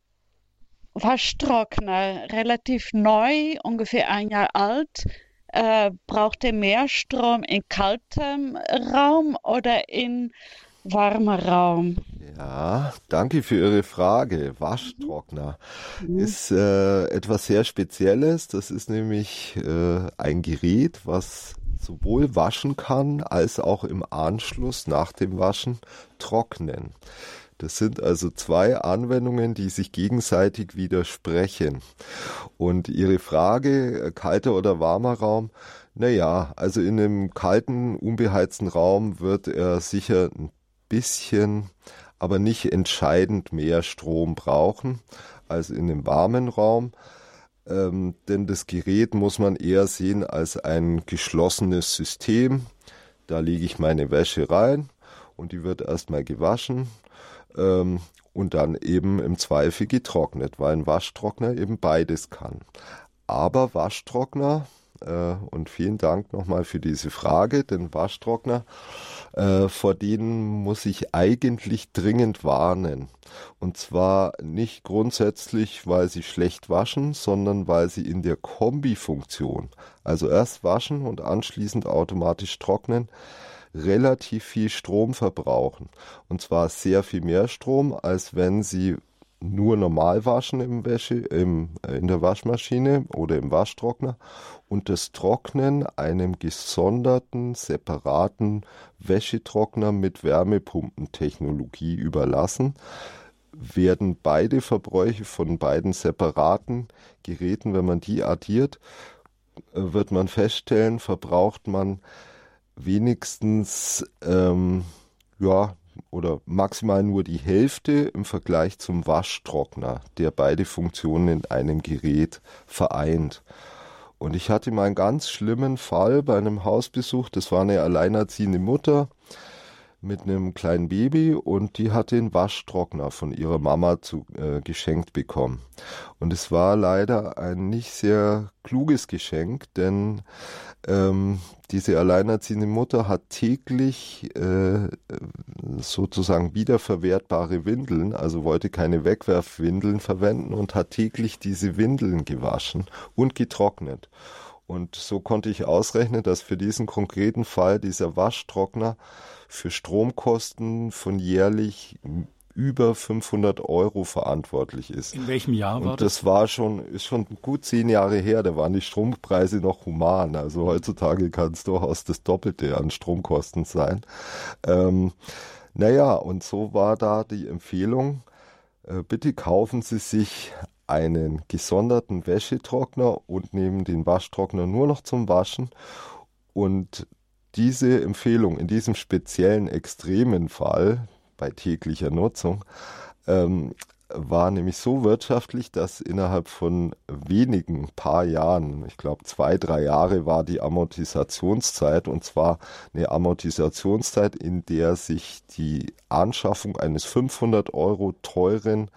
Waschtrockner, relativ neu, ungefähr ein Jahr alt, äh, braucht er mehr Strom in kaltem Raum oder in warmer Raum? Ja, danke für Ihre Frage. Waschtrockner mhm. ist äh, etwas sehr Spezielles. Das ist nämlich äh, ein Gerät, was sowohl waschen kann als auch im Anschluss nach dem Waschen trocknen. Das sind also zwei Anwendungen, die sich gegenseitig widersprechen. Und Ihre Frage, äh, kalter oder warmer Raum, naja, also in einem kalten, unbeheizten Raum wird er sicher ein bisschen aber nicht entscheidend mehr Strom brauchen als in einem warmen Raum. Ähm, denn das Gerät muss man eher sehen als ein geschlossenes System. Da lege ich meine Wäsche rein und die wird erstmal gewaschen ähm, und dann eben im Zweifel getrocknet, weil ein Waschtrockner eben beides kann. Aber Waschtrockner, äh, und vielen Dank nochmal für diese Frage, denn Waschtrockner äh, vor denen muss ich eigentlich dringend warnen. Und zwar nicht grundsätzlich, weil sie schlecht waschen, sondern weil sie in der Kombifunktion, also erst waschen und anschließend automatisch trocknen, relativ viel Strom verbrauchen. Und zwar sehr viel mehr Strom, als wenn sie nur normal waschen im Wäsche, im, äh, in der Waschmaschine oder im Waschtrockner und das Trocknen einem gesonderten, separaten Wäschetrockner mit Wärmepumpentechnologie überlassen, werden beide Verbräuche von beiden separaten Geräten, wenn man die addiert, äh, wird man feststellen, verbraucht man wenigstens ähm, ja, oder maximal nur die Hälfte im Vergleich zum Waschtrockner, der beide Funktionen in einem Gerät vereint. Und ich hatte mal einen ganz schlimmen Fall bei einem Hausbesuch, das war eine alleinerziehende Mutter, mit einem kleinen Baby und die hat den Waschtrockner von ihrer Mama zu, äh, geschenkt bekommen. Und es war leider ein nicht sehr kluges Geschenk, denn ähm, diese alleinerziehende Mutter hat täglich äh, sozusagen wiederverwertbare Windeln, also wollte keine Wegwerfwindeln verwenden und hat täglich diese Windeln gewaschen und getrocknet. Und so konnte ich ausrechnen, dass für diesen konkreten Fall dieser Waschtrockner für Stromkosten von jährlich über 500 Euro verantwortlich ist. In welchem Jahr war Und das? das war schon, ist schon gut zehn Jahre her, da waren die Strompreise noch human. Also heutzutage kann es durchaus das Doppelte an Stromkosten sein. Ähm, naja, und so war da die Empfehlung, äh, bitte kaufen Sie sich einen gesonderten Wäschetrockner und nehmen den Waschtrockner nur noch zum Waschen. Und diese Empfehlung in diesem speziellen extremen Fall bei täglicher Nutzung ähm, war nämlich so wirtschaftlich, dass innerhalb von wenigen paar Jahren, ich glaube zwei, drei Jahre war die Amortisationszeit und zwar eine Amortisationszeit, in der sich die Anschaffung eines 500 Euro teuren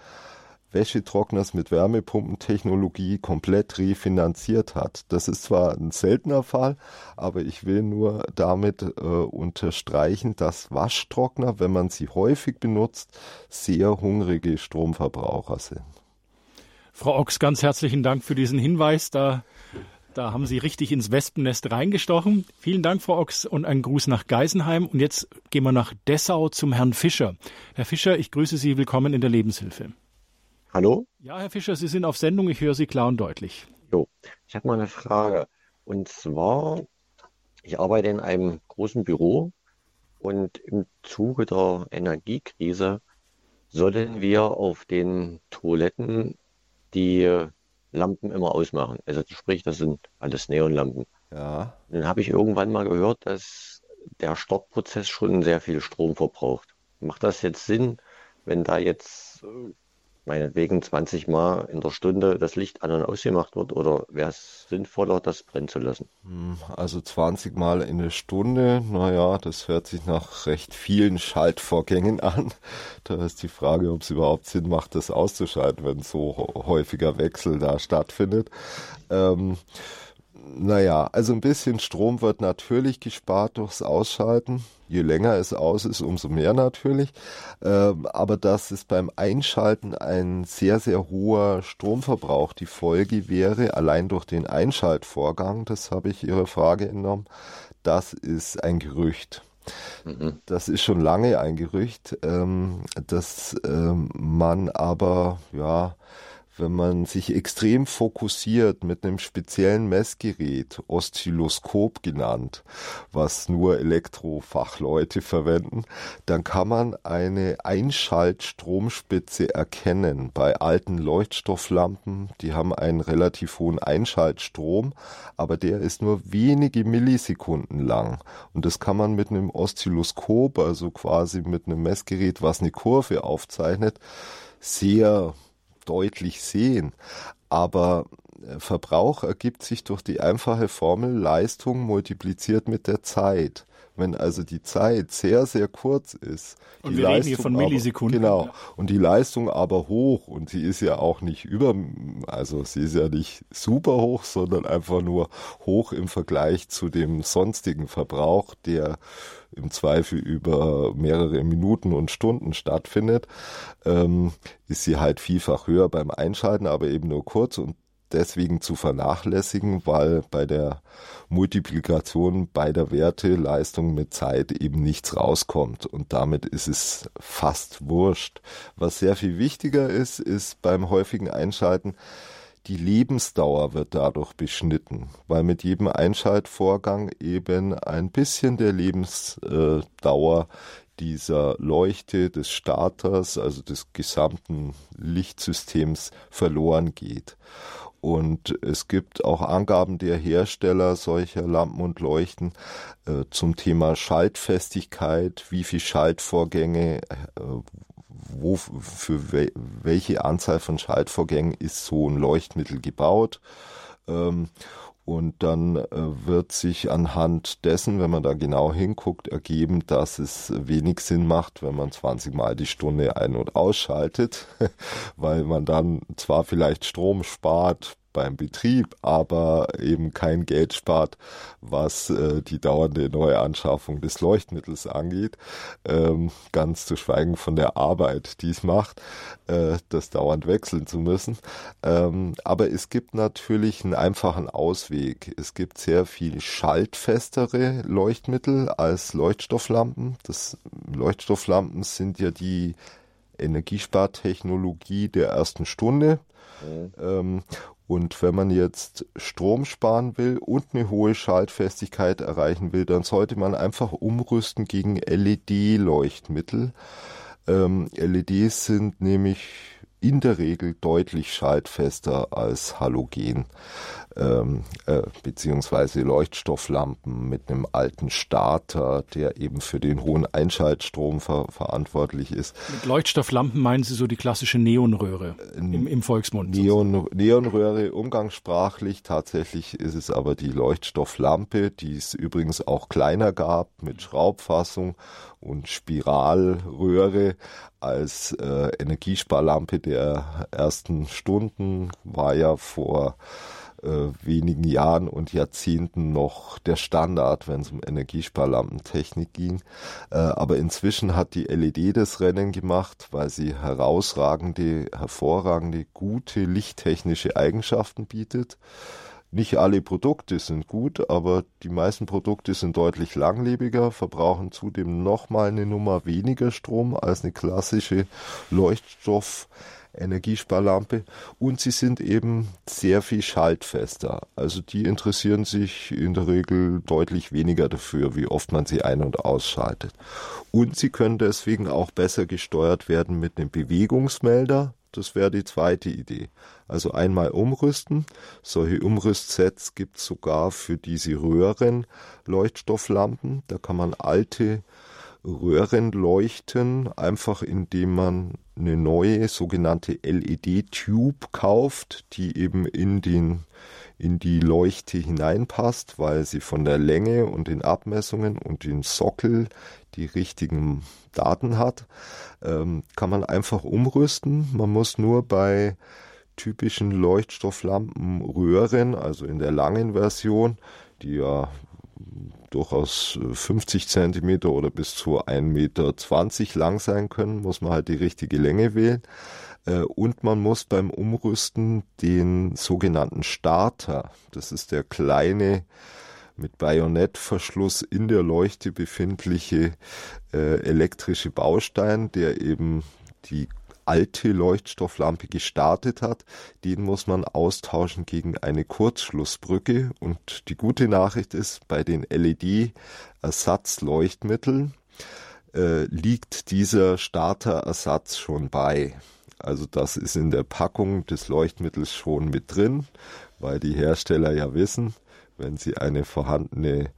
Wäschetrockners mit Wärmepumpentechnologie komplett refinanziert hat. Das ist zwar ein seltener Fall, aber ich will nur damit äh, unterstreichen, dass Waschtrockner, wenn man sie häufig benutzt, sehr hungrige Stromverbraucher sind. Frau Ochs, ganz herzlichen Dank für diesen Hinweis. Da Da haben Sie richtig ins Wespennest reingestochen. Vielen Dank, Frau Ochs, und einen Gruß nach Geisenheim. Und jetzt gehen wir nach Dessau zum Herrn Fischer. Herr Fischer, ich grüße Sie. Willkommen in der Lebenshilfe. Hallo? Ja, Herr Fischer, Sie sind auf Sendung. Ich höre Sie klar und deutlich. Jo, ich habe mal eine Frage. Und zwar, ich arbeite in einem großen Büro und im Zuge der Energiekrise sollen wir auf den Toiletten die Lampen immer ausmachen. Also sprich, das sind alles Neonlampen. Ja. Dann habe ich irgendwann mal gehört, dass der Startprozess schon sehr viel Strom verbraucht. Macht das jetzt Sinn, wenn da jetzt äh, meinetwegen 20 Mal in der Stunde das Licht an und ausgemacht wird oder wäre es sinnvoller, das brennen zu lassen? Hm, also 20 Mal in der Stunde, naja, das hört sich nach recht vielen Schaltvorgängen an. Da ist die Frage, ob es überhaupt Sinn macht, das auszuschalten, wenn so häufiger Wechsel da stattfindet. Ähm, naja, also ein bisschen Strom wird natürlich gespart durchs Ausschalten. Je länger es aus ist, umso mehr natürlich. Ähm, aber das ist beim Einschalten ein sehr, sehr hoher Stromverbrauch. Die Folge wäre allein durch den Einschaltvorgang, das habe ich Ihre Frage entnommen, das ist ein Gerücht. Mhm. Das ist schon lange ein Gerücht, ähm, dass ähm, man aber, ja, wenn man sich extrem fokussiert mit einem speziellen Messgerät, Oszilloskop genannt, was nur Elektrofachleute verwenden, dann kann man eine Einschaltstromspitze erkennen. Bei alten Leuchtstofflampen, die haben einen relativ hohen Einschaltstrom, aber der ist nur wenige Millisekunden lang. Und das kann man mit einem Oszilloskop, also quasi mit einem Messgerät, was eine Kurve aufzeichnet, sehr deutlich sehen. Aber äh, Verbrauch ergibt sich durch die einfache Formel Leistung multipliziert mit der Zeit. Wenn also die Zeit sehr, sehr kurz ist, und die wir Leistung reden hier von Millisekunden. Aber, genau. Und die Leistung aber hoch und sie ist ja auch nicht über, also sie ist ja nicht super hoch, sondern einfach nur hoch im Vergleich zu dem sonstigen Verbrauch, der im Zweifel über mehrere Minuten und Stunden stattfindet, ähm, ist sie halt vielfach höher beim Einschalten, aber eben nur kurz und deswegen zu vernachlässigen, weil bei der Multiplikation beider Werte Leistung mit Zeit eben nichts rauskommt und damit ist es fast wurscht. Was sehr viel wichtiger ist, ist beim häufigen Einschalten, die Lebensdauer wird dadurch beschnitten, weil mit jedem Einschaltvorgang eben ein bisschen der Lebensdauer dieser Leuchte des Starters, also des gesamten Lichtsystems verloren geht. Und es gibt auch Angaben der Hersteller solcher Lampen und Leuchten äh, zum Thema Schaltfestigkeit, wie viel Schaltvorgänge, äh, wo, für we welche Anzahl von Schaltvorgängen ist so ein Leuchtmittel gebaut. Ähm, und dann äh, wird sich anhand dessen, wenn man da genau hinguckt, ergeben, dass es wenig Sinn macht, wenn man 20 Mal die Stunde ein- und ausschaltet, weil man dann zwar vielleicht Strom spart, beim Betrieb, aber eben kein Geld spart, was äh, die dauernde Neuanschaffung des Leuchtmittels angeht. Ähm, ganz zu schweigen von der Arbeit, die es macht, äh, das dauernd wechseln zu müssen. Ähm, aber es gibt natürlich einen einfachen Ausweg. Es gibt sehr viel schaltfestere Leuchtmittel als Leuchtstofflampen. Das Leuchtstofflampen sind ja die Energiespartechnologie der ersten Stunde. Mhm. Ähm, und wenn man jetzt Strom sparen will und eine hohe Schaltfestigkeit erreichen will, dann sollte man einfach umrüsten gegen LED-Leuchtmittel. Ähm, LEDs sind nämlich in der Regel deutlich schaltfester als Halogen ähm, äh, beziehungsweise Leuchtstofflampen mit einem alten Starter, der eben für den hohen Einschaltstrom ver verantwortlich ist. Mit Leuchtstofflampen meinen Sie so die klassische Neonröhre im, im Volksmund? Neon, Neonröhre umgangssprachlich, tatsächlich ist es aber die Leuchtstofflampe, die es übrigens auch kleiner gab mit Schraubfassung und Spiralröhre als äh, Energiesparlampe der ersten Stunden war ja vor äh, wenigen Jahren und Jahrzehnten noch der Standard, wenn es um Energiesparlampentechnik ging. Äh, aber inzwischen hat die LED das Rennen gemacht, weil sie herausragende, hervorragende, gute lichttechnische Eigenschaften bietet nicht alle Produkte sind gut, aber die meisten Produkte sind deutlich langlebiger, verbrauchen zudem nochmal eine Nummer weniger Strom als eine klassische Leuchtstoff- Energiesparlampe und sie sind eben sehr viel schaltfester. Also die interessieren sich in der Regel deutlich weniger dafür, wie oft man sie ein- und ausschaltet. Und sie können deswegen auch besser gesteuert werden mit einem Bewegungsmelder. Das wäre die zweite Idee. Also einmal umrüsten. Solche Umrüstsets gibt es sogar für diese Röhren-Leuchtstofflampen. Da kann man alte Röhrenleuchten, einfach indem man eine neue sogenannte LED-Tube kauft, die eben in den in die Leuchte hineinpasst, weil sie von der Länge und den Abmessungen und den Sockel die richtigen Daten hat, ähm, kann man einfach umrüsten. Man muss nur bei typischen Leuchtstofflampen Röhren, also in der langen Version, die ja durchaus 50 äh, Zentimeter oder bis zu 1,20 Meter lang sein können, muss man halt die richtige Länge wählen. Äh, und man muss beim Umrüsten den sogenannten Starter, das ist der kleine mit Bajonettverschluss in der Leuchte befindliche äh, elektrische Baustein, der eben die alte Leuchtstofflampe gestartet hat, den muss man austauschen gegen eine Kurzschlussbrücke. Und die gute Nachricht ist, bei den LED-Ersatzleuchtmitteln äh, liegt dieser Starterersatz schon bei. Also das ist in der Packung des Leuchtmittels schon mit drin, weil die Hersteller ja wissen, wenn sie eine vorhandene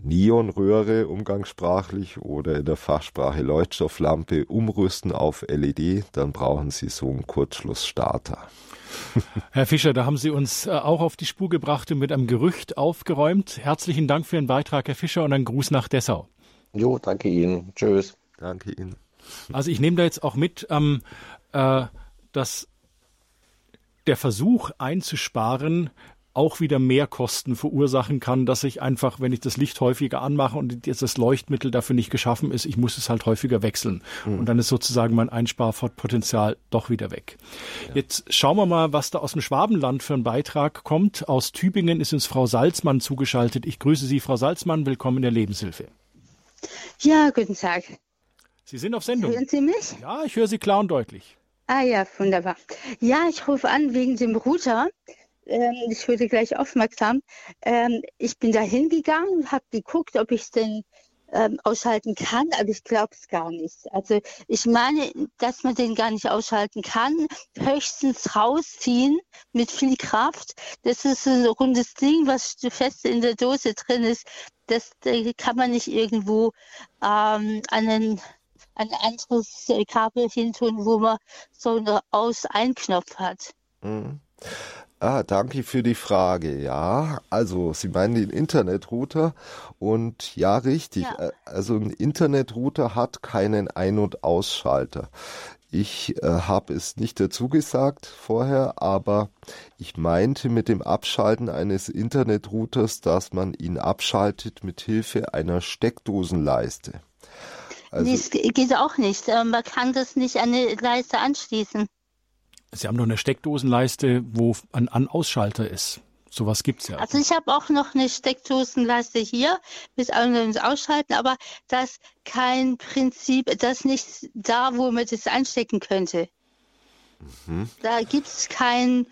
Neonröhre umgangssprachlich oder in der Fachsprache Leuchtstofflampe umrüsten auf LED, dann brauchen Sie so einen Kurzschlussstarter. Herr Fischer, da haben Sie uns äh, auch auf die Spur gebracht und mit einem Gerücht aufgeräumt. Herzlichen Dank für Ihren Beitrag, Herr Fischer, und einen Gruß nach Dessau. Jo, danke Ihnen. Tschüss. Danke Ihnen. Also ich nehme da jetzt auch mit, ähm, äh, dass der Versuch einzusparen auch wieder mehr Kosten verursachen kann, dass ich einfach, wenn ich das Licht häufiger anmache und jetzt das Leuchtmittel dafür nicht geschaffen ist, ich muss es halt häufiger wechseln. Mhm. Und dann ist sozusagen mein Einsparpotenzial doch wieder weg. Ja. Jetzt schauen wir mal, was da aus dem Schwabenland für ein Beitrag kommt. Aus Tübingen ist uns Frau Salzmann zugeschaltet. Ich grüße Sie, Frau Salzmann. Willkommen in der Lebenshilfe. Ja, guten Tag. Sie sind auf Sendung. Hören Sie mich? Ja, ich höre Sie klar und deutlich. Ah ja, wunderbar. Ja, ich rufe an wegen dem Router ähm, ich wurde gleich aufmerksam. Ähm, ich bin da hingegangen, habe geguckt, ob ich es denn ähm, ausschalten kann, aber ich glaube es gar nicht. Also ich meine, dass man den gar nicht ausschalten kann, höchstens rausziehen mit viel Kraft. Das ist ein rundes Ding, was fest in der Dose drin ist. Das, das kann man nicht irgendwo ähm, an ein, ein anderes Kabel hintun, wo man so einen Aus-Ein-Knopf hat. Mhm. Ah, danke für die Frage. Ja, also Sie meinen den Internetrouter und ja, richtig. Ja. Äh, also ein Internetrouter hat keinen Ein- und Ausschalter. Ich äh, habe es nicht dazu gesagt vorher, aber ich meinte mit dem Abschalten eines Internetrouters, dass man ihn abschaltet mit Hilfe einer Steckdosenleiste. Also, nee, es geht auch nicht. Äh, man kann das nicht an eine Leiste anschließen. Sie haben doch eine Steckdosenleiste, wo ein An-Ausschalter ist. Sowas gibt's ja. Also ich habe auch noch eine Steckdosenleiste hier mit An- und Ausschalten, aber das kein Prinzip, das nicht da, wo man das einstecken könnte. Mhm. Da gibt's kein,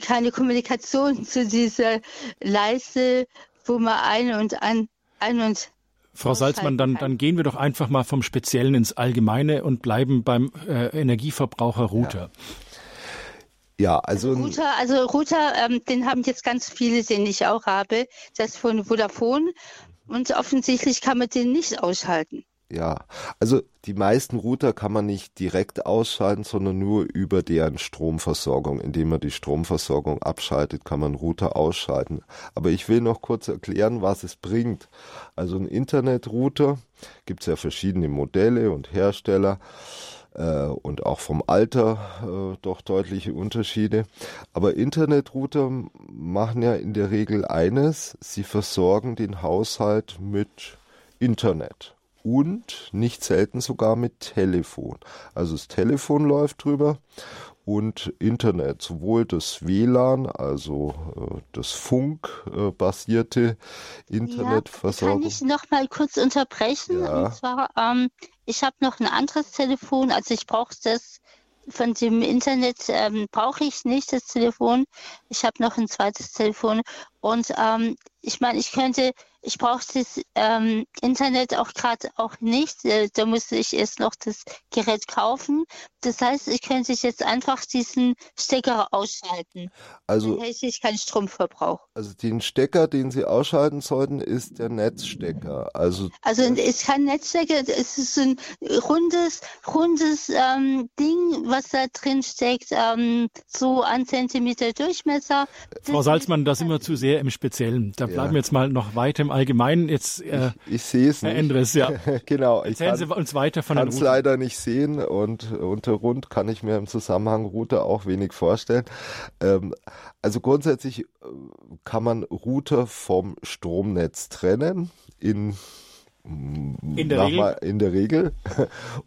keine Kommunikation zu dieser Leiste, wo man ein und an, ein und Frau Salzmann, dann, dann gehen wir doch einfach mal vom Speziellen ins Allgemeine und bleiben beim äh, Energieverbraucher Router. Ja. Ja, also, also Router, also Router, ähm, den haben jetzt ganz viele, den ich auch habe. Das von Vodafone und offensichtlich kann man den nicht ausschalten. Ja, also die meisten Router kann man nicht direkt ausschalten, sondern nur über deren Stromversorgung. Indem man die Stromversorgung abschaltet, kann man Router ausschalten. Aber ich will noch kurz erklären, was es bringt. Also ein Internetrouter gibt es ja verschiedene Modelle und Hersteller äh, und auch vom Alter äh, doch deutliche Unterschiede. Aber Internetrouter machen ja in der Regel eines, sie versorgen den Haushalt mit Internet und nicht selten sogar mit Telefon. Also das Telefon läuft drüber und Internet, sowohl das WLAN, also äh, das funkbasierte äh, Internetversorgung. Ja, kann ich noch mal kurz unterbrechen? Ja. Und zwar, ähm, ich habe noch ein anderes Telefon, also ich brauche das von dem Internet ähm, brauche ich nicht das Telefon. Ich habe noch ein zweites Telefon und ähm, ich meine, ich könnte ich brauche das ähm, Internet auch gerade auch nicht. Äh, da musste ich erst noch das Gerät kaufen. Das heißt, ich könnte jetzt einfach diesen Stecker ausschalten. Also Dann hätte ich keinen Stromverbrauch. Also den Stecker, den Sie ausschalten sollten, ist der Netzstecker. Also, also es ist kein Netzstecker, es ist ein rundes, rundes ähm, Ding, was da drin steckt, ähm, so ein Zentimeter Durchmesser. Frau Salzmann, das immer zu sehr im Speziellen. Da bleiben ja. wir jetzt mal noch weiter im Allgemeinen jetzt. Äh, ich, ich sehe es nicht. Herr Endres, ja. genau. Erzählen Sie uns weiter von der. Ich kann es leider nicht sehen und unter Rund kann ich mir im Zusammenhang Router auch wenig vorstellen. Ähm, also grundsätzlich äh, kann man Router vom Stromnetz trennen in in der, Regel. in der Regel.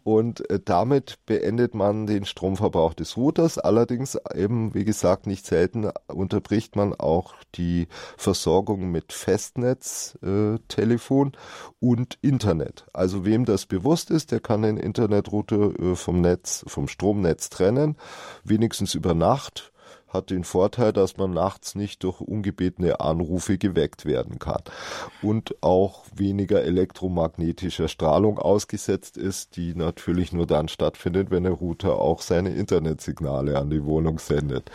Und äh, damit beendet man den Stromverbrauch des Routers. Allerdings eben, wie gesagt, nicht selten unterbricht man auch die Versorgung mit Festnetztelefon äh, und Internet. Also wem das bewusst ist, der kann den Internetrouter äh, vom Netz, vom Stromnetz trennen, wenigstens über Nacht hat den Vorteil, dass man nachts nicht durch ungebetene Anrufe geweckt werden kann und auch weniger elektromagnetischer Strahlung ausgesetzt ist, die natürlich nur dann stattfindet, wenn der Router auch seine Internetsignale an die Wohnung sendet.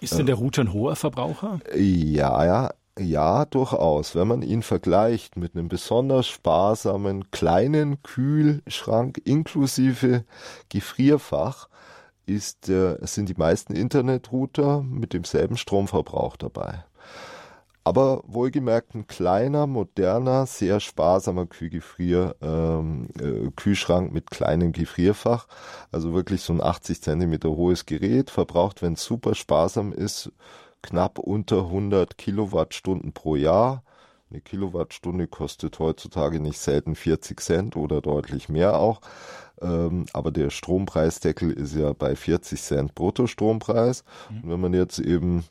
Ist denn der Router ein hoher Verbraucher? Ja, ja. Ja, durchaus. Wenn man ihn vergleicht mit einem besonders sparsamen kleinen Kühlschrank inklusive Gefrierfach, ist, äh, sind die meisten Internetrouter mit demselben Stromverbrauch dabei. Aber wohlgemerkt ein kleiner, moderner, sehr sparsamer Kühlgefrier, ähm, äh, Kühlschrank mit kleinem Gefrierfach. Also wirklich so ein 80 Zentimeter hohes Gerät, verbraucht, wenn es super sparsam ist, knapp unter 100 Kilowattstunden pro Jahr. Eine Kilowattstunde kostet heutzutage nicht selten 40 Cent oder deutlich mehr auch. Ähm, aber der Strompreisdeckel ist ja bei 40 Cent Bruttostrompreis. Mhm. Und wenn man jetzt eben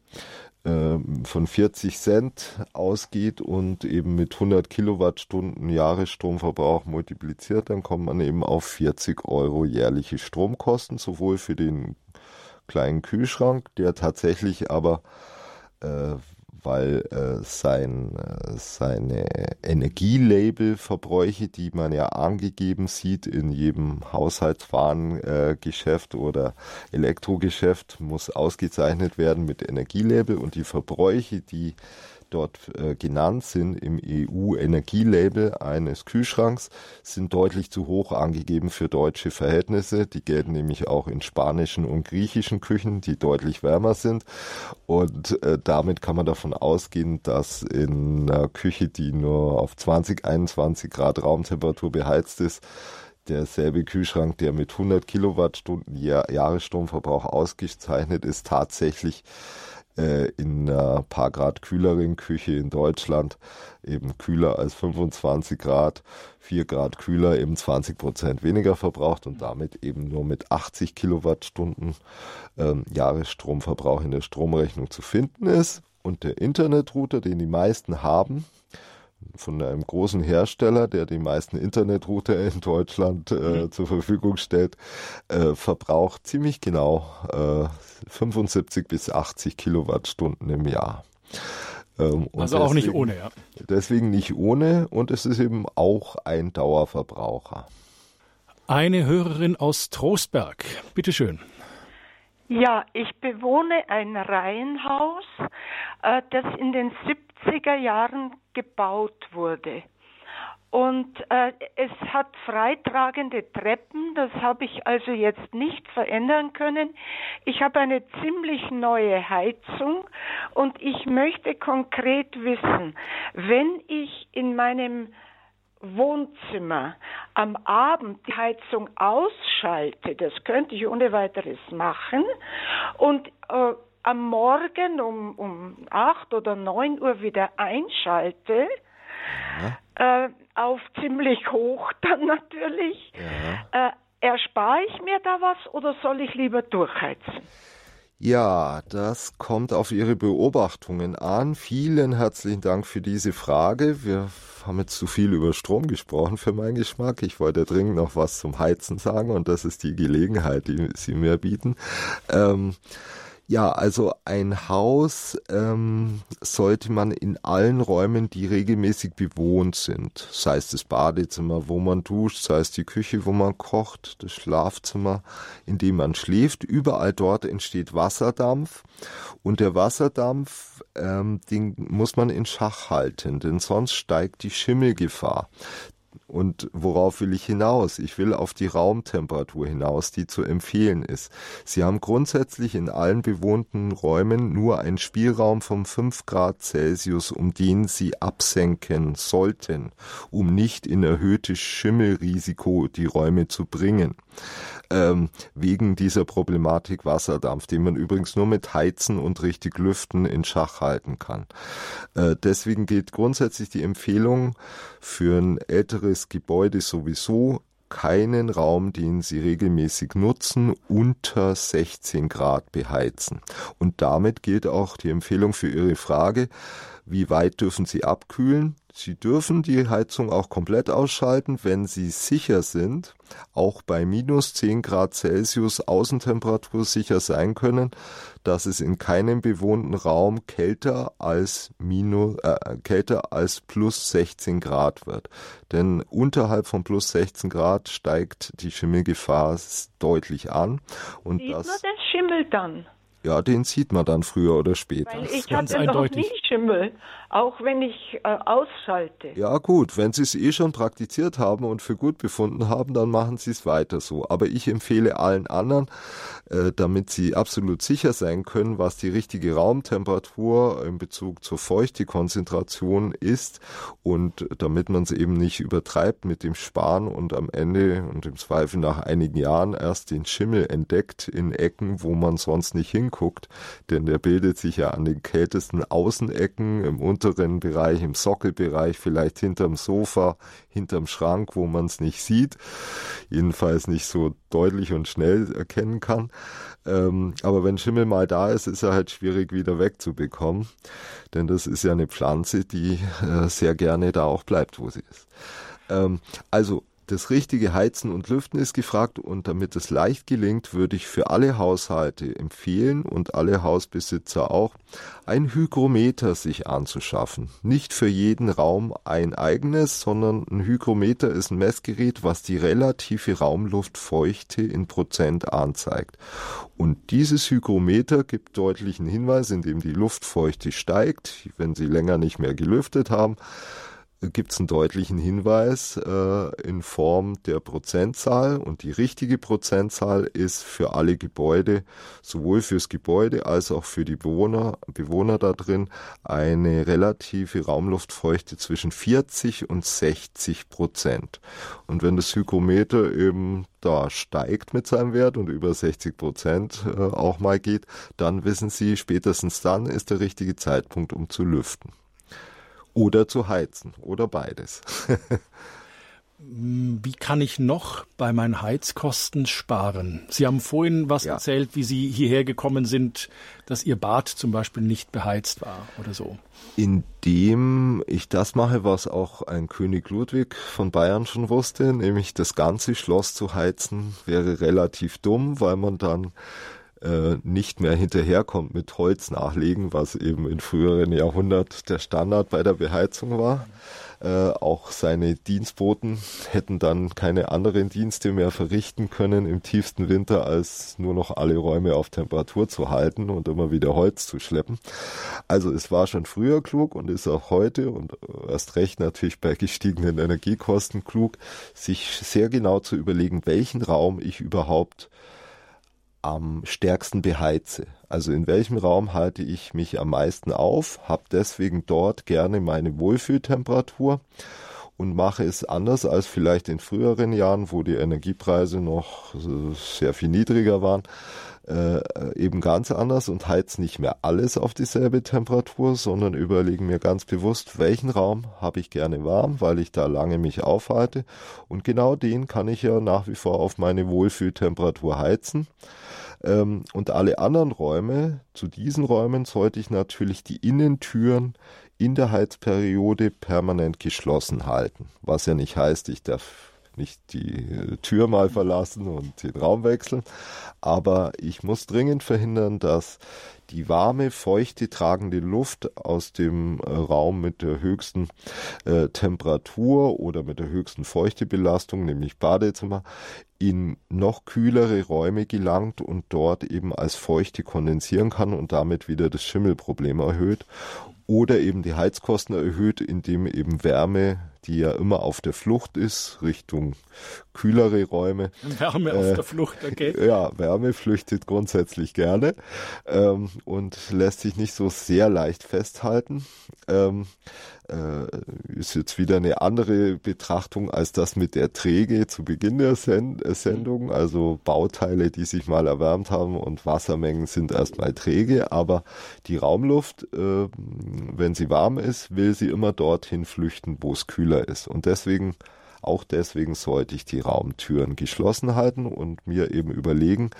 ähm, von 40 Cent ausgeht und eben mit 100 Kilowattstunden Jahresstromverbrauch multipliziert, dann kommt man eben auf 40 Euro jährliche Stromkosten, sowohl für den kleinen Kühlschrank, der tatsächlich aber äh, weil äh, sein, äh, seine Energielabelverbräuche, die man ja angegeben sieht in jedem Haushaltswarengeschäft äh, oder Elektrogeschäft, muss ausgezeichnet werden mit Energielabel. Und die Verbräuche, die dort äh, genannt sind im EU-Energielabel eines Kühlschranks, sind deutlich zu hoch angegeben für deutsche Verhältnisse. Die gelten nämlich auch in spanischen und griechischen Küchen, die deutlich wärmer sind. Und äh, damit kann man davon ausgehen, dass in einer Küche, die nur auf 20, 21 Grad Raumtemperatur beheizt ist, derselbe Kühlschrank, der mit 100 Kilowattstunden Jahresstromverbrauch ausgezeichnet ist, tatsächlich äh, in einer paar Grad kühleren Küche in Deutschland eben kühler als 25 Grad, 4 Grad kühler, eben 20 Prozent weniger verbraucht und damit eben nur mit 80 Kilowattstunden ähm, Jahresstromverbrauch in der Stromrechnung zu finden ist. Und der Internetrouter, den die meisten haben, von einem großen Hersteller, der die meisten Internetrouter in Deutschland äh, mhm. zur Verfügung stellt, äh, verbraucht ziemlich genau äh, 75 bis 80 Kilowattstunden im Jahr. Ähm, also auch nicht ohne, ja. Deswegen nicht ohne und es ist eben auch ein Dauerverbraucher. Eine Hörerin aus Trostberg, bitteschön. Ja, ich bewohne ein Reihenhaus, äh, das in den 70er Jahren gebaut wurde. Und äh, es hat freitragende Treppen, das habe ich also jetzt nicht verändern können. Ich habe eine ziemlich neue Heizung und ich möchte konkret wissen, wenn ich in meinem Wohnzimmer am Abend die Heizung ausschalte, das könnte ich ohne weiteres machen, und äh, am Morgen um, um 8 oder 9 Uhr wieder einschalte, ja. äh, auf ziemlich hoch dann natürlich, ja. äh, erspare ich mir da was oder soll ich lieber durchheizen? Ja, das kommt auf Ihre Beobachtungen an. Vielen herzlichen Dank für diese Frage. Wir haben jetzt zu viel über Strom gesprochen für meinen Geschmack. Ich wollte dringend noch was zum Heizen sagen und das ist die Gelegenheit, die Sie mir bieten. Ähm, ja, also ein Haus ähm, sollte man in allen Räumen, die regelmäßig bewohnt sind, sei es das Badezimmer, wo man duscht, sei es die Küche, wo man kocht, das Schlafzimmer, in dem man schläft, überall dort entsteht Wasserdampf. Und der Wasserdampf, ähm, den muss man in Schach halten, denn sonst steigt die Schimmelgefahr. Und worauf will ich hinaus? Ich will auf die Raumtemperatur hinaus, die zu empfehlen ist. Sie haben grundsätzlich in allen bewohnten Räumen nur einen Spielraum von 5 Grad Celsius, um den Sie absenken sollten, um nicht in erhöhtes Schimmelrisiko die Räume zu bringen ähm, wegen dieser Problematik Wasserdampf, den man übrigens nur mit Heizen und richtig Lüften in Schach halten kann. Äh, deswegen gilt grundsätzlich die Empfehlung für ein älteres Gebäude sowieso keinen Raum, den Sie regelmäßig nutzen, unter 16 Grad beheizen. Und damit gilt auch die Empfehlung für Ihre Frage, wie weit dürfen Sie abkühlen? Sie dürfen die Heizung auch komplett ausschalten, wenn Sie sicher sind, auch bei minus 10 Grad Celsius Außentemperatur sicher sein können, dass es in keinem bewohnten Raum kälter als minus, äh, kälter als plus 16 Grad wird. Denn unterhalb von plus 16 Grad steigt die Schimmelgefahr deutlich an. Und Sieht das, man den Schimmel dann? Ja, den sieht man dann früher oder später. Weil ich hatte noch nie Schimmel, auch wenn ich äh, ausschalte. Ja gut, wenn Sie es eh schon praktiziert haben und für gut befunden haben, dann machen Sie es weiter so. Aber ich empfehle allen anderen, äh, damit Sie absolut sicher sein können, was die richtige Raumtemperatur in Bezug zur Feuchtekonzentration ist und damit man es eben nicht übertreibt mit dem Sparen und am Ende und im Zweifel nach einigen Jahren erst den Schimmel entdeckt in Ecken, wo man sonst nicht hinkommt anguckt, denn der bildet sich ja an den kältesten Außenecken, im unteren Bereich, im Sockelbereich, vielleicht hinterm Sofa, hinterm Schrank, wo man es nicht sieht, jedenfalls nicht so deutlich und schnell erkennen kann. Ähm, aber wenn Schimmel mal da ist, ist er halt schwierig wieder wegzubekommen, denn das ist ja eine Pflanze, die äh, sehr gerne da auch bleibt, wo sie ist. Ähm, also das richtige Heizen und Lüften ist gefragt und damit es leicht gelingt, würde ich für alle Haushalte empfehlen und alle Hausbesitzer auch, ein Hygrometer sich anzuschaffen. Nicht für jeden Raum ein eigenes, sondern ein Hygrometer ist ein Messgerät, was die relative Raumluftfeuchte in Prozent anzeigt. Und dieses Hygrometer gibt deutlichen Hinweis, indem die Luftfeuchte steigt, wenn Sie länger nicht mehr gelüftet haben gibt es einen deutlichen Hinweis äh, in Form der Prozentzahl und die richtige Prozentzahl ist für alle Gebäude, sowohl fürs Gebäude als auch für die Bewohner, Bewohner da drin, eine relative Raumluftfeuchte zwischen 40 und 60 Prozent. Und wenn das Hygrometer eben da steigt mit seinem Wert und über 60 Prozent äh, auch mal geht, dann wissen Sie, spätestens dann ist der richtige Zeitpunkt, um zu lüften. Oder zu heizen oder beides. Wie kann ich noch bei meinen Heizkosten sparen? Sie haben vorhin was ja. erzählt, wie Sie hierher gekommen sind, dass Ihr Bad zum Beispiel nicht beheizt war oder so. Indem ich das mache, was auch ein König Ludwig von Bayern schon wusste, nämlich das ganze Schloss zu heizen, wäre relativ dumm, weil man dann äh, nicht mehr hinterherkommt mit Holz nachlegen, was eben in früheren Jahrhundert der Standard bei der Beheizung war. Äh, auch seine Dienstboten hätten dann keine anderen Dienste mehr verrichten können im tiefsten Winter, als nur noch alle Räume auf Temperatur zu halten und immer wieder Holz zu schleppen. Also es war schon früher klug und ist auch heute und erst recht natürlich bei gestiegenen Energiekosten klug, sich sehr genau zu überlegen, welchen Raum ich überhaupt am stärksten beheize. Also in welchem Raum halte ich mich am meisten auf, habe deswegen dort gerne meine Wohlfühltemperatur und mache es anders als vielleicht in früheren Jahren, wo die Energiepreise noch sehr viel niedriger waren, äh, eben ganz anders und heiz nicht mehr alles auf dieselbe Temperatur, sondern überlege mir ganz bewusst, welchen Raum habe ich gerne warm, weil ich da lange mich aufhalte. Und genau den kann ich ja nach wie vor auf meine Wohlfühltemperatur heizen Ähm, und alle anderen Räume, zu diesen Räumen sollte ich natürlich die Innentüren in der Heizperiode permanent geschlossen halten. Was ja nicht heißt, ich darf nicht die Tür mal verlassen und den Raum wechseln. Aber ich muss dringend verhindern, dass die warme, feuchte, tragende Luft aus dem äh, Raum mit der höchsten äh, Temperatur oder mit der höchsten Feuchtebelastung, nämlich Badezimmer, in noch kühlere Räume gelangt und dort eben als Feuchte kondensieren kann und damit wieder das Schimmelproblem erhöht oder eben die Heizkosten erhöht, indem eben Wärme, die ja immer auf der Flucht ist, Richtung kühlere Räume. Wärme äh, auf der Flucht, okay. Ja, Wärme flüchtet grundsätzlich gerne ähm, und lässt sich nicht so sehr leicht festhalten. Ähm, äh, ist jetzt wieder eine andere Betrachtung als das mit der Träge zu Beginn der Send äh, Sendung. Also Bauteile, die sich mal erwärmt haben und Wassermengen sind erstmal träge, aber die Raumluft, äh, wenn sie warm ist, will sie immer dorthin flüchten, wo es kühler ist. Und deswegen auch deswegen sollte ich die Raumtüren geschlossen halten und mir eben überlegen,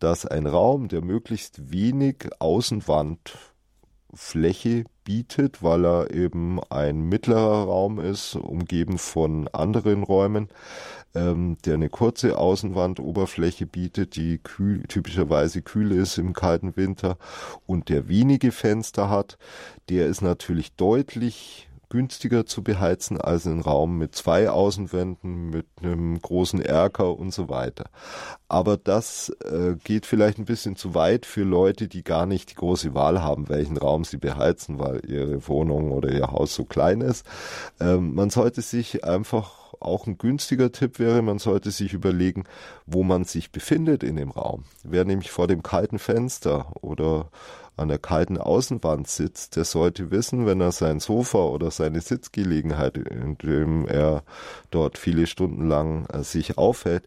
dass ein Raum, der möglichst wenig Außenwandfläche bietet, weil er eben ein mittlerer Raum ist, umgeben von anderen Räumen, ähm, der eine kurze Außenwandoberfläche bietet, die kühl, typischerweise kühl ist im kalten Winter und der wenige Fenster hat, der ist natürlich deutlich günstiger zu beheizen als ein Raum mit zwei Außenwänden, mit einem großen Erker und so weiter. Aber das äh, geht vielleicht ein bisschen zu weit für Leute, die gar nicht die große Wahl haben, welchen Raum sie beheizen, weil ihre Wohnung oder ihr Haus so klein ist. Ähm, man sollte sich einfach auch ein günstiger Tipp wäre, man sollte sich überlegen, wo man sich befindet in dem Raum. Wer nämlich vor dem kalten Fenster oder an der kalten Außenwand sitzt, der sollte wissen, wenn er sein Sofa oder seine Sitzgelegenheit, in dem er dort viele Stunden lang äh, sich aufhält,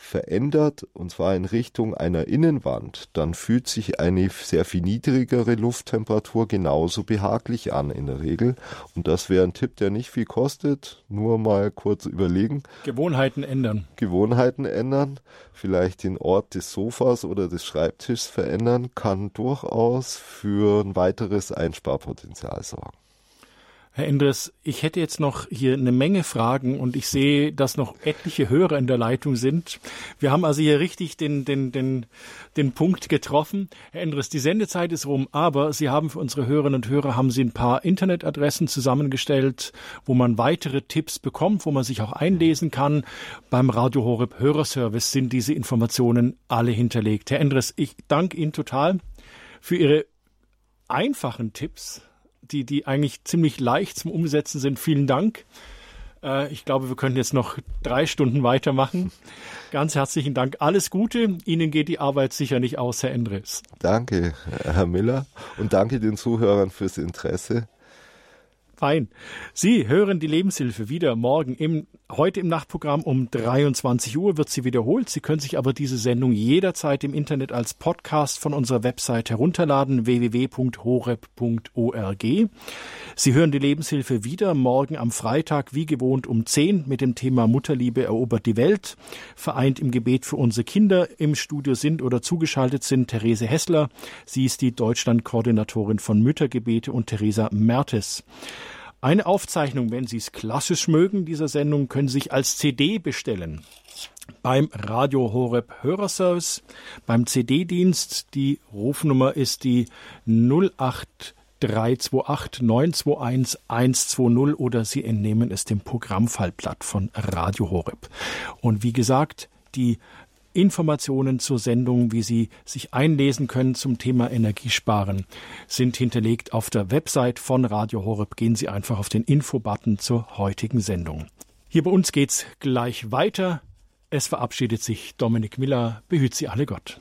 verändert, und zwar in Richtung einer Innenwand, dann fühlt sich eine sehr viel niedrigere Lufttemperatur genauso behaglich an in der Regel. Und das wäre ein Tipp, der nicht viel kostet. Nur mal kurz überlegen. Gewohnheiten ändern. Gewohnheiten ändern. Vielleicht den Ort des Sofas oder des Schreibtischs verändern, kann durchaus für ein weiteres Einsparpotenzial sorgen. Herr Endres, ich hätte jetzt noch hier eine Menge Fragen und ich sehe, dass noch etliche Hörer in der Leitung sind. Wir haben also hier richtig den, den, den, den Punkt getroffen. Herr Endres, die Sendezeit ist rum, aber Sie haben für unsere Hörerinnen und Hörer haben Sie ein paar Internetadressen zusammengestellt, wo man weitere Tipps bekommt, wo man sich auch einlesen kann. Beim Radio Horeb Hörerservice sind diese Informationen alle hinterlegt. Herr Endres, ich danke Ihnen total für Ihre einfachen Tipps die, die eigentlich ziemlich leicht zum Umsetzen sind. Vielen Dank. Äh, ich glaube, wir können jetzt noch drei Stunden weitermachen. Ganz herzlichen Dank. Alles Gute. Ihnen geht die Arbeit sicher nicht aus, Herr Endres. Danke, Herr Miller. Und danke den Zuhörern fürs Interesse. Fein. Sie hören die Lebenshilfe wieder morgen im, heute im Nachtprogramm um 23 Uhr wird sie wiederholt. Sie können sich aber diese Sendung jederzeit im Internet als Podcast von unserer Website herunterladen, www.horeb.org. Sie hören die Lebenshilfe wieder morgen am Freitag, wie gewohnt um 10 mit dem Thema Mutterliebe erobert die Welt. Vereint im Gebet für unsere Kinder im Studio sind oder zugeschaltet sind Therese Hessler. Sie ist die Deutschland-Koordinatorin von Müttergebete und Theresa Mertes. Eine Aufzeichnung, wenn Sie es klassisch mögen, dieser Sendung, können Sie sich als CD bestellen. Beim Radio Horeb Hörerservice, beim CD-Dienst. Die Rufnummer ist die 08 328 921 120 oder Sie entnehmen es dem Programmfallblatt von Radio Horeb. Und wie gesagt, die Informationen zur Sendung, wie Sie sich einlesen können zum Thema Energiesparen, sind hinterlegt auf der Website von Radio Horeb. Gehen Sie einfach auf den Infobutton zur heutigen Sendung. Hier bei uns geht's gleich weiter. Es verabschiedet sich Dominik Miller. Behüt Sie alle Gott.